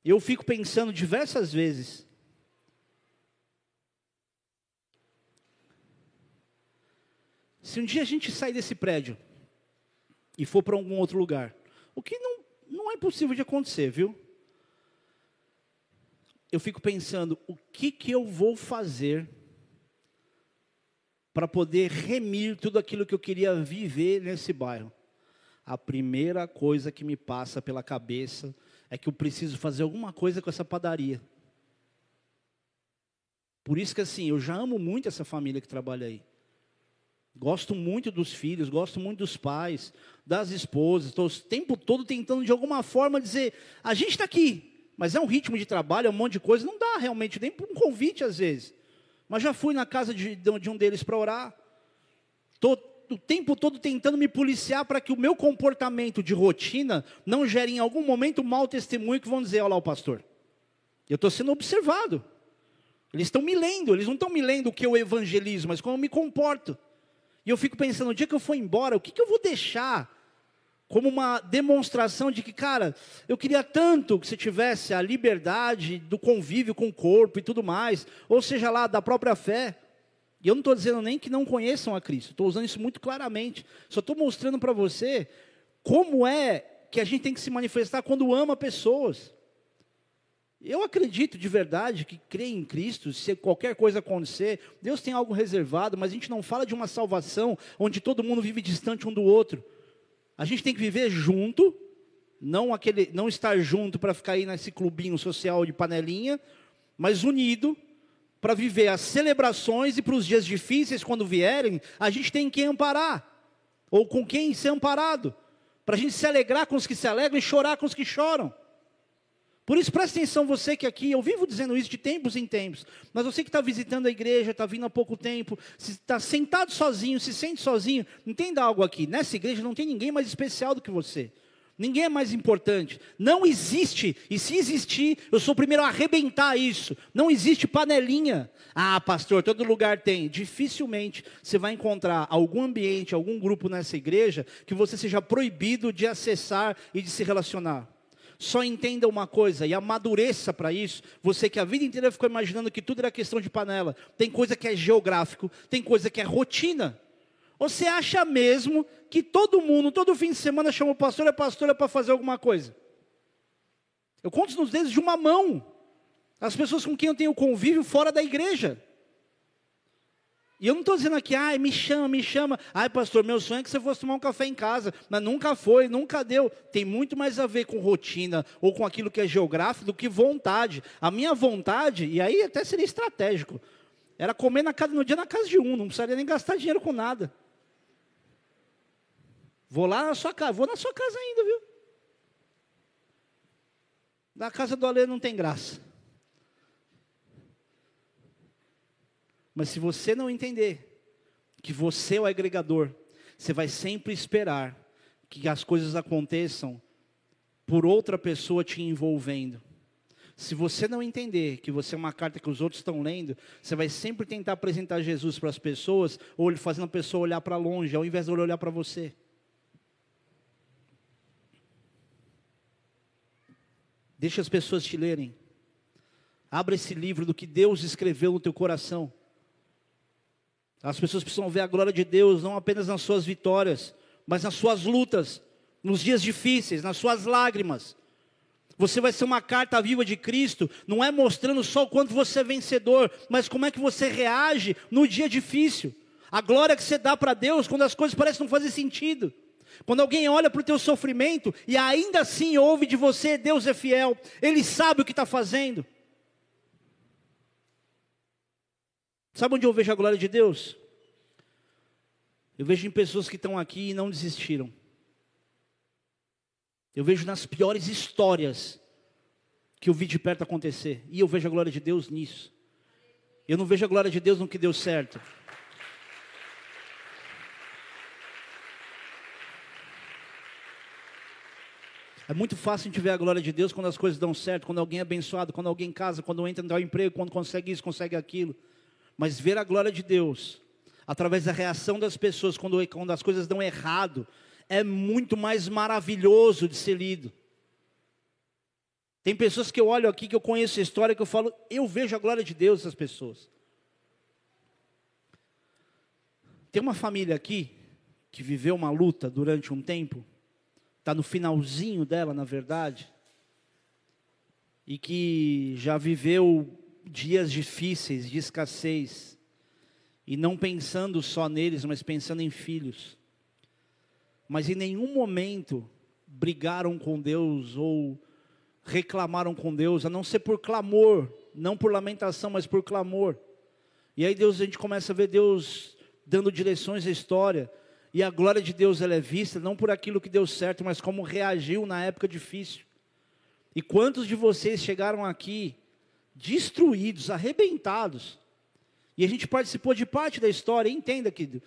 Eu fico pensando diversas vezes, Se um dia a gente sair desse prédio e for para algum outro lugar, o que não, não é impossível de acontecer, viu? Eu fico pensando, o que, que eu vou fazer para poder remir tudo aquilo que eu queria viver nesse bairro? A primeira coisa que me passa pela cabeça é que eu preciso fazer alguma coisa com essa padaria. Por isso que assim, eu já amo muito essa família que trabalha aí. Gosto muito dos filhos, gosto muito dos pais, das esposas. Estou o tempo todo tentando de alguma forma dizer: a gente está aqui, mas é um ritmo de trabalho, é um monte de coisa. Não dá realmente nem um convite às vezes. Mas já fui na casa de, de um deles para orar. Estou o tempo todo tentando me policiar para que o meu comportamento de rotina não gere em algum momento mau testemunho que vão dizer: olha lá o pastor. Eu estou sendo observado. Eles estão me lendo, eles não estão me lendo o que eu evangelizo, mas como eu me comporto. E eu fico pensando, no dia que eu for embora, o que, que eu vou deixar como uma demonstração de que, cara, eu queria tanto que você tivesse a liberdade do convívio com o corpo e tudo mais, ou seja lá, da própria fé. E eu não estou dizendo nem que não conheçam a Cristo, estou usando isso muito claramente. Só estou mostrando para você como é que a gente tem que se manifestar quando ama pessoas. Eu acredito de verdade que creio em Cristo, se qualquer coisa acontecer, Deus tem algo reservado, mas a gente não fala de uma salvação onde todo mundo vive distante um do outro. A gente tem que viver junto, não aquele, não estar junto para ficar aí nesse clubinho social de panelinha, mas unido para viver as celebrações e para os dias difíceis quando vierem, a gente tem quem amparar ou com quem ser amparado, para a gente se alegrar com os que se alegram e chorar com os que choram. Por isso, presta atenção, você que aqui, eu vivo dizendo isso de tempos em tempos, mas você que está visitando a igreja, está vindo há pouco tempo, está sentado sozinho, se sente sozinho, entenda algo aqui: nessa igreja não tem ninguém mais especial do que você. Ninguém é mais importante. Não existe, e se existir, eu sou o primeiro a arrebentar isso. Não existe panelinha. Ah, pastor, todo lugar tem. Dificilmente você vai encontrar algum ambiente, algum grupo nessa igreja que você seja proibido de acessar e de se relacionar. Só entenda uma coisa e amadureça para isso. Você que a vida inteira ficou imaginando que tudo era questão de panela. Tem coisa que é geográfico, tem coisa que é rotina. Você acha mesmo que todo mundo, todo fim de semana, chama o pastor e a pastora para fazer alguma coisa? Eu conto nos dedos de uma mão. As pessoas com quem eu tenho convívio fora da igreja. E eu não estou dizendo aqui, ai, me chama, me chama. Ai, pastor, meu sonho é que você fosse tomar um café em casa. Mas nunca foi, nunca deu. Tem muito mais a ver com rotina ou com aquilo que é geográfico do que vontade. A minha vontade, e aí até seria estratégico, era comer na casa, no dia na casa de um, não precisaria nem gastar dinheiro com nada. Vou lá na sua casa, vou na sua casa ainda, viu? Na casa do Alê não tem graça. Mas se você não entender que você é o agregador, você vai sempre esperar que as coisas aconteçam por outra pessoa te envolvendo. Se você não entender que você é uma carta que os outros estão lendo, você vai sempre tentar apresentar Jesus para as pessoas, ou fazendo a pessoa olhar para longe, ao invés de olhar para você. Deixa as pessoas te lerem. Abra esse livro do que Deus escreveu no teu coração. As pessoas precisam ver a glória de Deus não apenas nas suas vitórias, mas nas suas lutas, nos dias difíceis, nas suas lágrimas. Você vai ser uma carta viva de Cristo, não é mostrando só o quanto você é vencedor, mas como é que você reage no dia difícil. A glória que você dá para Deus quando as coisas parecem não fazer sentido. Quando alguém olha para o teu sofrimento e ainda assim ouve de você, Deus é fiel, Ele sabe o que está fazendo. Sabe onde eu vejo a glória de Deus? Eu vejo em pessoas que estão aqui e não desistiram. Eu vejo nas piores histórias que eu vi de perto acontecer. E eu vejo a glória de Deus nisso. Eu não vejo a glória de Deus no que deu certo. É muito fácil a gente ver a glória de Deus quando as coisas dão certo, quando alguém é abençoado, quando alguém casa, quando entra no emprego, quando consegue isso, consegue aquilo. Mas ver a glória de Deus, através da reação das pessoas, quando, quando as coisas dão errado, é muito mais maravilhoso de ser lido. Tem pessoas que eu olho aqui, que eu conheço a história, que eu falo, eu vejo a glória de Deus nessas pessoas. Tem uma família aqui, que viveu uma luta durante um tempo, está no finalzinho dela, na verdade, e que já viveu dias difíceis, de escassez, e não pensando só neles, mas pensando em filhos. Mas em nenhum momento brigaram com Deus ou reclamaram com Deus, a não ser por clamor, não por lamentação, mas por clamor. E aí Deus a gente começa a ver Deus dando direções à história. E a glória de Deus ela é vista não por aquilo que deu certo, mas como reagiu na época difícil. E quantos de vocês chegaram aqui destruídos, arrebentados? E a gente participou de parte da história, entenda que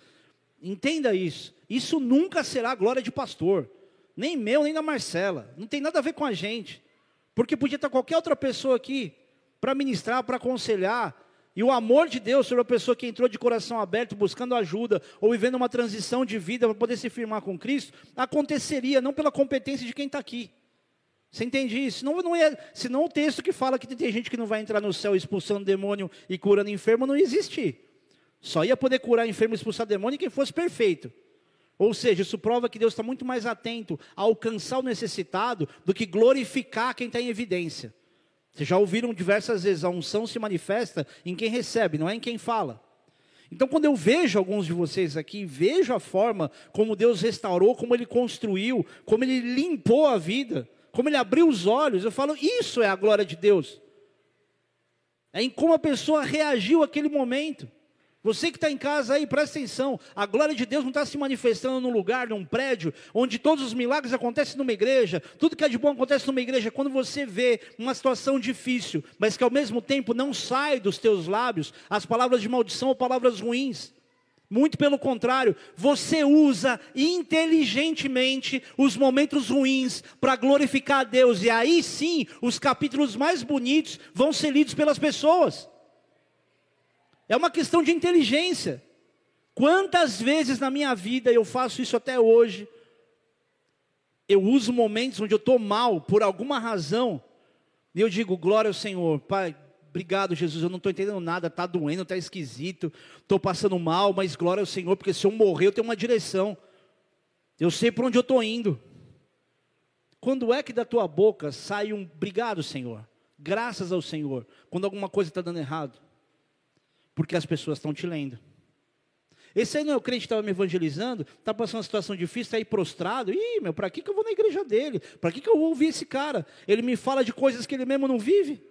entenda isso. Isso nunca será glória de pastor, nem meu, nem da Marcela. Não tem nada a ver com a gente. Porque podia estar qualquer outra pessoa aqui para ministrar, para aconselhar, e o amor de Deus sobre a pessoa que entrou de coração aberto, buscando ajuda, ou vivendo uma transição de vida para poder se firmar com Cristo, aconteceria não pela competência de quem está aqui. Você entende isso? Não, não é, senão o texto que fala que tem gente que não vai entrar no céu expulsando demônio e curando enfermo não ia existir. Só ia poder curar enfermo e expulsar demônio quem fosse perfeito. Ou seja, isso prova que Deus está muito mais atento a alcançar o necessitado do que glorificar quem está em evidência. Vocês já ouviram diversas vezes, a unção se manifesta em quem recebe, não é em quem fala. Então, quando eu vejo alguns de vocês aqui, vejo a forma como Deus restaurou, como Ele construiu, como Ele limpou a vida, como Ele abriu os olhos, eu falo, isso é a glória de Deus. É em como a pessoa reagiu àquele momento. Você que está em casa aí, presta atenção. A glória de Deus não está se manifestando num lugar, num prédio, onde todos os milagres acontecem numa igreja, tudo que é de bom acontece numa igreja. Quando você vê uma situação difícil, mas que ao mesmo tempo não sai dos teus lábios as palavras de maldição ou palavras ruins. Muito pelo contrário, você usa inteligentemente os momentos ruins para glorificar a Deus, e aí sim os capítulos mais bonitos vão ser lidos pelas pessoas. É uma questão de inteligência. Quantas vezes na minha vida eu faço isso até hoje? Eu uso momentos onde eu estou mal por alguma razão, e eu digo, glória ao Senhor, Pai, obrigado Jesus, eu não estou entendendo nada, está doendo, está esquisito, estou passando mal, mas glória ao Senhor, porque se eu morrer eu tenho uma direção, eu sei para onde eu estou indo. Quando é que da tua boca sai um obrigado Senhor, graças ao Senhor, quando alguma coisa está dando errado? porque as pessoas estão te lendo. Esse aí não é o crente que estava me evangelizando, está passando uma situação difícil, está aí prostrado. Ih, meu, para que, que eu vou na igreja dele? Para que, que eu vou ouvir esse cara? Ele me fala de coisas que ele mesmo não vive.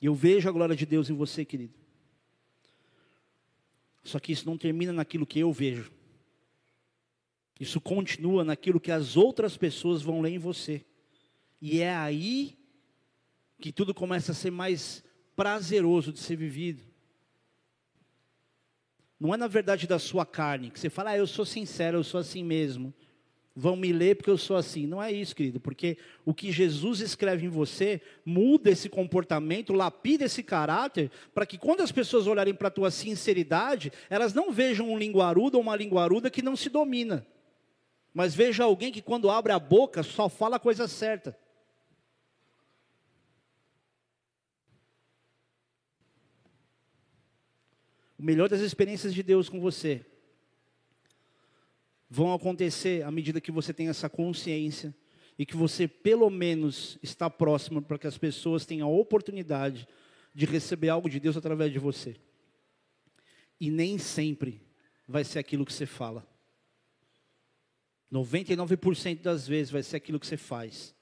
E eu vejo a glória de Deus em você, querido. Só que isso não termina naquilo que eu vejo. Isso continua naquilo que as outras pessoas vão ler em você. E é aí que tudo começa a ser mais prazeroso de ser vivido. Não é na verdade da sua carne, que você fala, ah, eu sou sincero, eu sou assim mesmo. Vão me ler porque eu sou assim. Não é isso, querido, porque o que Jesus escreve em você muda esse comportamento, lapida esse caráter, para que quando as pessoas olharem para a tua sinceridade, elas não vejam um linguarudo ou uma linguaruda que não se domina, mas veja alguém que quando abre a boca só fala a coisa certa. o melhor das experiências de Deus com você vão acontecer à medida que você tem essa consciência e que você pelo menos está próximo para que as pessoas tenham a oportunidade de receber algo de Deus através de você. E nem sempre vai ser aquilo que você fala. 99% das vezes vai ser aquilo que você faz.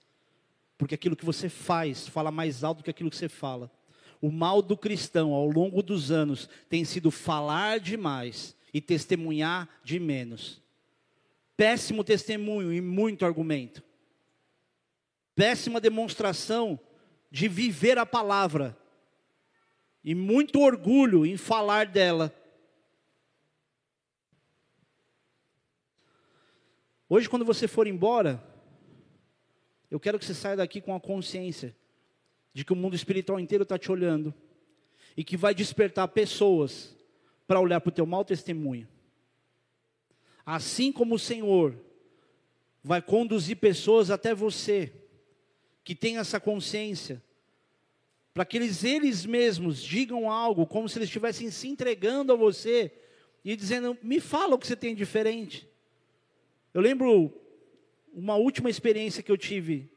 Porque aquilo que você faz fala mais alto do que aquilo que você fala. O mal do cristão ao longo dos anos tem sido falar demais e testemunhar de menos. Péssimo testemunho e muito argumento. Péssima demonstração de viver a palavra. E muito orgulho em falar dela. Hoje, quando você for embora, eu quero que você saia daqui com a consciência de que o mundo espiritual inteiro está te olhando e que vai despertar pessoas para olhar para o teu mau testemunho. Assim como o Senhor vai conduzir pessoas até você que tem essa consciência, para que eles, eles mesmos digam algo, como se eles estivessem se entregando a você e dizendo: Me fala o que você tem diferente. Eu lembro uma última experiência que eu tive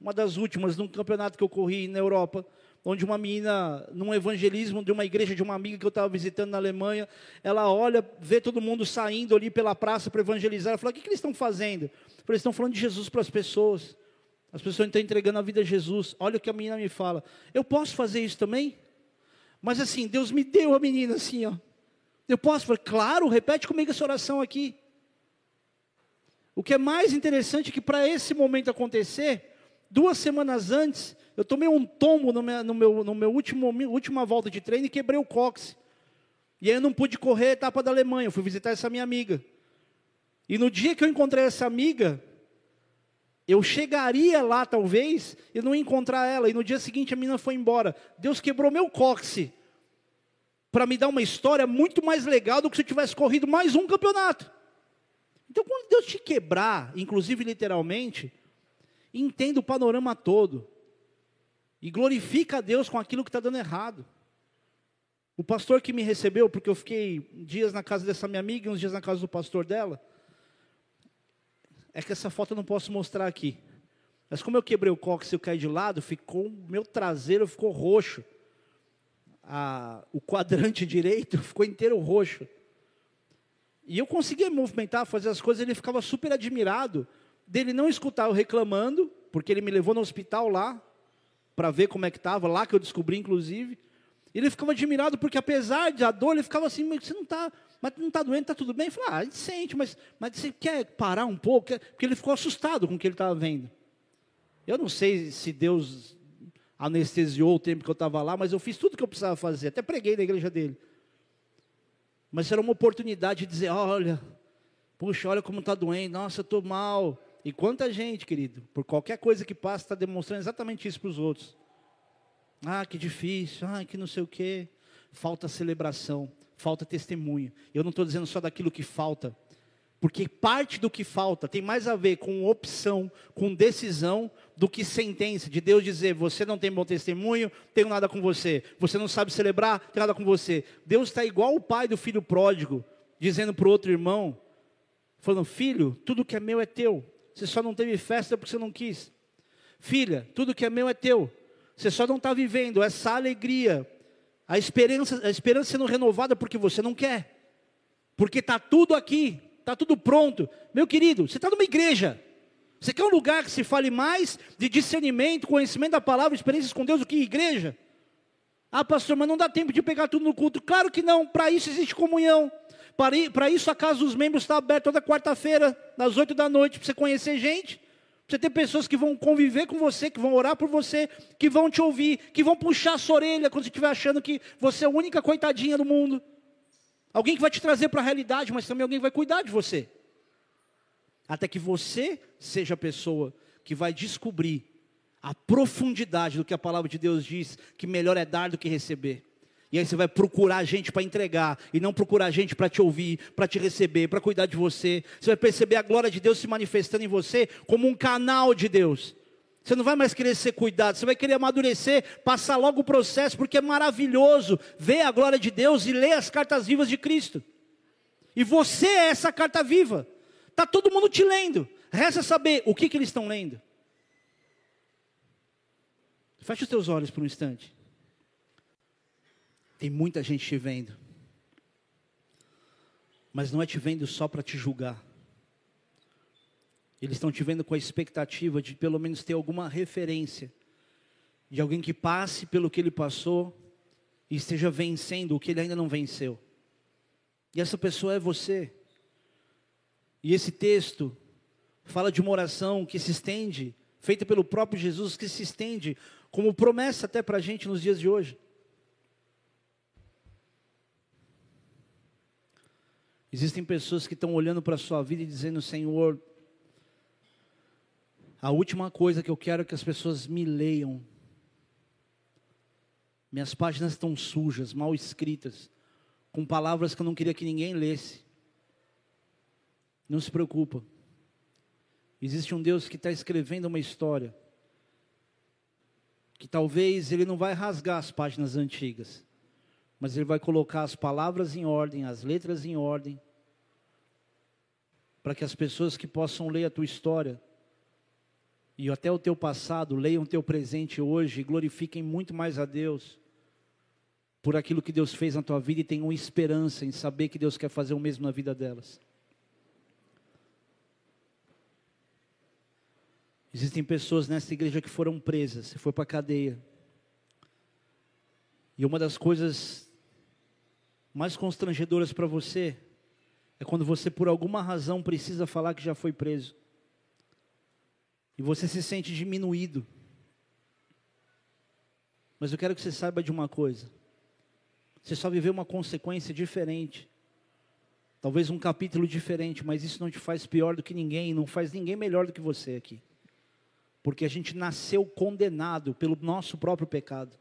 uma das últimas, num campeonato que eu corri na Europa, onde uma menina, num evangelismo de uma igreja de uma amiga que eu estava visitando na Alemanha, ela olha, vê todo mundo saindo ali pela praça para evangelizar, ela fala, o que, que eles estão fazendo? Eles estão falando de Jesus para as pessoas, as pessoas estão entregando a vida a Jesus, olha o que a menina me fala, eu posso fazer isso também? Mas assim, Deus me deu a menina assim, ó, eu posso? Claro, repete comigo essa oração aqui. O que é mais interessante é que para esse momento acontecer, Duas semanas antes, eu tomei um tombo no meu, no meu, no meu último, última volta de treino e quebrei o cóccix. E aí eu não pude correr a etapa da Alemanha, eu fui visitar essa minha amiga. E no dia que eu encontrei essa amiga, eu chegaria lá talvez e não ia encontrar ela. E no dia seguinte a menina foi embora. Deus quebrou meu cóccix para me dar uma história muito mais legal do que se eu tivesse corrido mais um campeonato. Então, quando Deus te quebrar, inclusive literalmente, entenda o panorama todo. E glorifica a Deus com aquilo que está dando errado. O pastor que me recebeu, porque eu fiquei dias na casa dessa minha amiga e uns dias na casa do pastor dela, é que essa foto eu não posso mostrar aqui. Mas como eu quebrei o cóccix e eu caí de lado, ficou meu traseiro ficou roxo. A, o quadrante [laughs] direito ficou inteiro roxo. E eu conseguia movimentar, fazer as coisas, ele ficava super admirado dele não escutar eu reclamando, porque ele me levou no hospital lá, para ver como é que estava, lá que eu descobri, inclusive. Ele ficava admirado, porque apesar da dor, ele ficava assim, mas você não está mas não está doendo, está tudo bem? Eu falei, ah, gente sente, mas, mas você quer parar um pouco? Porque ele ficou assustado com o que ele estava vendo. Eu não sei se Deus anestesiou o tempo que eu estava lá, mas eu fiz tudo o que eu precisava fazer, até preguei na igreja dele. Mas era uma oportunidade de dizer, olha, puxa, olha como está doendo, nossa, estou mal. E quanta gente, querido, por qualquer coisa que passa, está demonstrando exatamente isso para os outros. Ah, que difícil, ah, que não sei o quê. Falta celebração, falta testemunho. Eu não estou dizendo só daquilo que falta, porque parte do que falta tem mais a ver com opção, com decisão, do que sentença. De Deus dizer: você não tem bom testemunho, tenho nada com você. Você não sabe celebrar, tenho nada com você. Deus está igual o pai do filho pródigo, dizendo para o outro irmão: falando, filho, tudo que é meu é teu. Você só não teve festa porque você não quis. Filha, tudo que é meu é teu. Você só não está vivendo essa alegria, a esperança, a esperança sendo renovada porque você não quer. Porque está tudo aqui, está tudo pronto. Meu querido, você está numa igreja. Você quer um lugar que se fale mais de discernimento, conhecimento da palavra, experiências com Deus do que igreja? Ah, pastor, mas não dá tempo de pegar tudo no culto. Claro que não, para isso existe comunhão. Para isso a casa dos membros está aberta toda quarta-feira, às oito da noite, para você conhecer gente. Você ter pessoas que vão conviver com você, que vão orar por você, que vão te ouvir, que vão puxar a sua orelha quando você estiver achando que você é a única coitadinha do mundo. Alguém que vai te trazer para a realidade, mas também alguém que vai cuidar de você. Até que você seja a pessoa que vai descobrir a profundidade do que a palavra de Deus diz, que melhor é dar do que receber. E aí você vai procurar gente para entregar, e não procurar gente para te ouvir, para te receber, para cuidar de você. Você vai perceber a glória de Deus se manifestando em você como um canal de Deus. Você não vai mais querer ser cuidado, você vai querer amadurecer, passar logo o processo, porque é maravilhoso ver a glória de Deus e ler as cartas vivas de Cristo. E você é essa carta viva. Está todo mundo te lendo. Resta saber o que, que eles estão lendo. Feche os teus olhos por um instante. Tem muita gente te vendo. Mas não é te vendo só para te julgar. Eles estão te vendo com a expectativa de pelo menos ter alguma referência de alguém que passe pelo que ele passou e esteja vencendo o que ele ainda não venceu. E essa pessoa é você. E esse texto fala de uma oração que se estende, feita pelo próprio Jesus, que se estende como promessa até para a gente nos dias de hoje. Existem pessoas que estão olhando para a sua vida e dizendo: Senhor, a última coisa que eu quero é que as pessoas me leiam. Minhas páginas estão sujas, mal escritas, com palavras que eu não queria que ninguém lesse. Não se preocupa. Existe um Deus que está escrevendo uma história. Que talvez ele não vai rasgar as páginas antigas, mas ele vai colocar as palavras em ordem, as letras em ordem, para que as pessoas que possam ler a tua história e até o teu passado, leiam o teu presente hoje e glorifiquem muito mais a Deus por aquilo que Deus fez na tua vida e tenham esperança em saber que Deus quer fazer o mesmo na vida delas. Existem pessoas nessa igreja que foram presas, foi para a cadeia. E uma das coisas mais constrangedoras para você é quando você por alguma razão precisa falar que já foi preso. E você se sente diminuído. Mas eu quero que você saiba de uma coisa. Você só viveu uma consequência diferente. Talvez um capítulo diferente, mas isso não te faz pior do que ninguém, não faz ninguém melhor do que você aqui. Porque a gente nasceu condenado pelo nosso próprio pecado.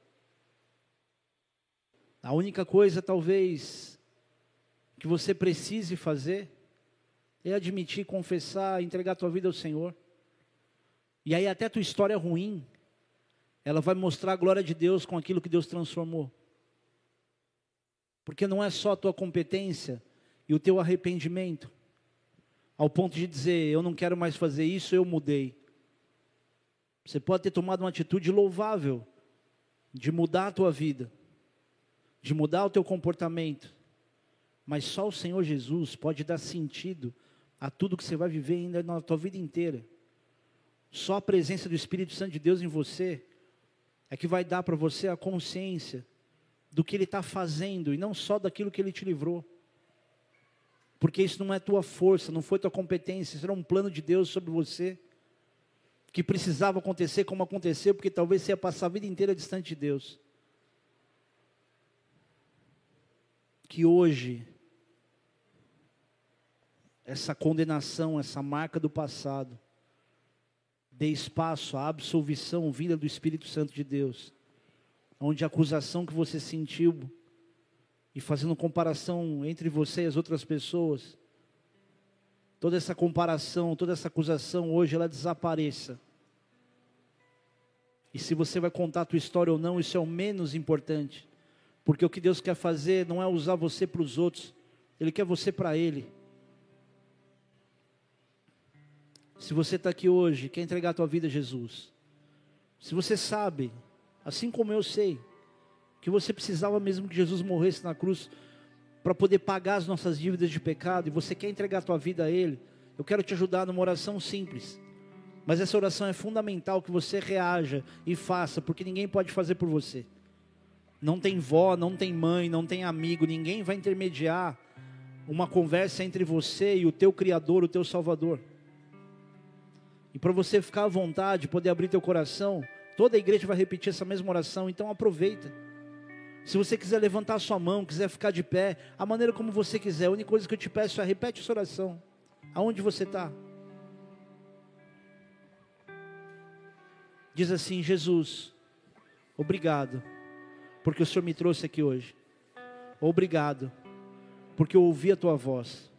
A única coisa, talvez, que você precise fazer é admitir, confessar, entregar tua vida ao Senhor. E aí até tua história ruim, ela vai mostrar a glória de Deus com aquilo que Deus transformou. Porque não é só a tua competência e o teu arrependimento, ao ponto de dizer, eu não quero mais fazer isso, eu mudei. Você pode ter tomado uma atitude louvável de mudar a tua vida, de mudar o teu comportamento, mas só o Senhor Jesus pode dar sentido a tudo que você vai viver ainda na tua vida inteira. Só a presença do Espírito Santo de Deus em você é que vai dar para você a consciência do que Ele está fazendo e não só daquilo que Ele te livrou. Porque isso não é tua força, não foi tua competência, isso era um plano de Deus sobre você, que precisava acontecer como aconteceu, porque talvez você ia passar a vida inteira distante de Deus. Que hoje, essa condenação, essa marca do passado, dê espaço à absolvição vinda do Espírito Santo de Deus onde a acusação que você sentiu, e fazendo comparação entre você e as outras pessoas, toda essa comparação, toda essa acusação hoje ela desapareça. E se você vai contar a tua história ou não, isso é o menos importante. Porque o que Deus quer fazer não é usar você para os outros, Ele quer você para Ele. Se você está aqui hoje, quer entregar a tua vida a Jesus, se você sabe Assim como eu sei que você precisava mesmo que Jesus morresse na cruz para poder pagar as nossas dívidas de pecado e você quer entregar a tua vida a Ele, eu quero te ajudar numa oração simples. Mas essa oração é fundamental que você reaja e faça, porque ninguém pode fazer por você. Não tem vó, não tem mãe, não tem amigo, ninguém vai intermediar uma conversa entre você e o teu Criador, o teu Salvador. E para você ficar à vontade, poder abrir teu coração, Toda a igreja vai repetir essa mesma oração, então aproveita. Se você quiser levantar a sua mão, quiser ficar de pé, a maneira como você quiser, a única coisa que eu te peço é repete essa oração. Aonde você está? Diz assim: Jesus, obrigado, porque o Senhor me trouxe aqui hoje. Obrigado, porque eu ouvi a tua voz,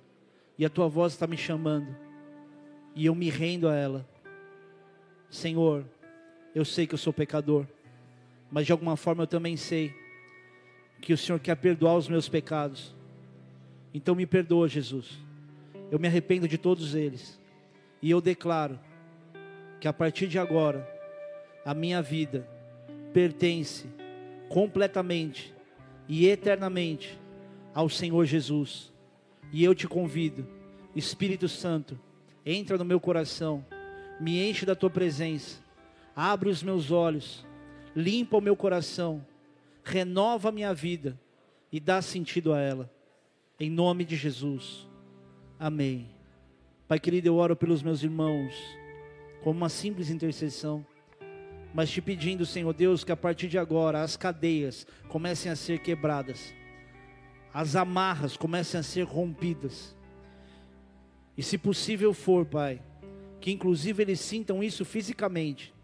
e a tua voz está me chamando, e eu me rendo a ela. Senhor, eu sei que eu sou pecador, mas de alguma forma eu também sei que o Senhor quer perdoar os meus pecados. Então me perdoa, Jesus. Eu me arrependo de todos eles. E eu declaro que a partir de agora, a minha vida pertence completamente e eternamente ao Senhor Jesus. E eu te convido, Espírito Santo, entra no meu coração, me enche da tua presença abre os meus olhos, limpa o meu coração, renova a minha vida e dá sentido a ela. Em nome de Jesus. Amém. Pai querido, eu oro pelos meus irmãos, como uma simples intercessão, mas te pedindo, Senhor Deus, que a partir de agora as cadeias comecem a ser quebradas, as amarras comecem a ser rompidas, e se possível for, Pai, que inclusive eles sintam isso fisicamente,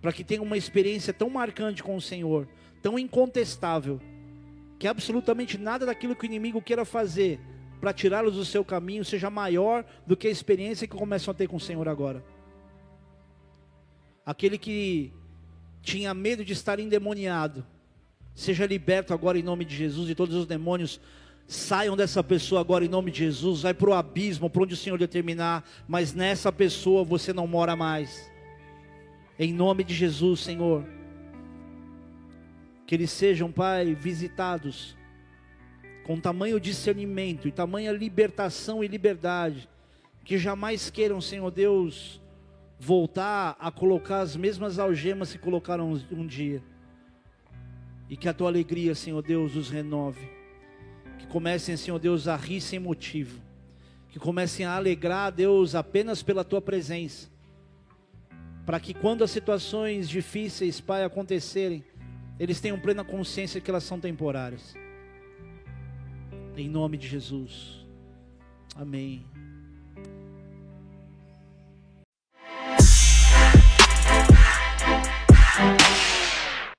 para que tenham uma experiência tão marcante com o Senhor, tão incontestável, que absolutamente nada daquilo que o inimigo queira fazer para tirá-los do seu caminho seja maior do que a experiência que começam a ter com o Senhor agora. Aquele que tinha medo de estar endemoniado, seja liberto agora em nome de Jesus e todos os demônios saiam dessa pessoa agora em nome de Jesus, vai para o abismo, para onde o Senhor determinar, mas nessa pessoa você não mora mais. Em nome de Jesus, Senhor. Que eles sejam, Pai, visitados com tamanho discernimento e tamanha libertação e liberdade, que jamais queiram, Senhor Deus, voltar a colocar as mesmas algemas que colocaram um dia. E que a tua alegria, Senhor Deus, os renove. Que comecem, Senhor Deus, a rir sem motivo. Que comecem a alegrar, Deus, apenas pela tua presença para que quando as situações difíceis, Pai, acontecerem, eles tenham plena consciência que elas são temporárias. Em nome de Jesus. Amém.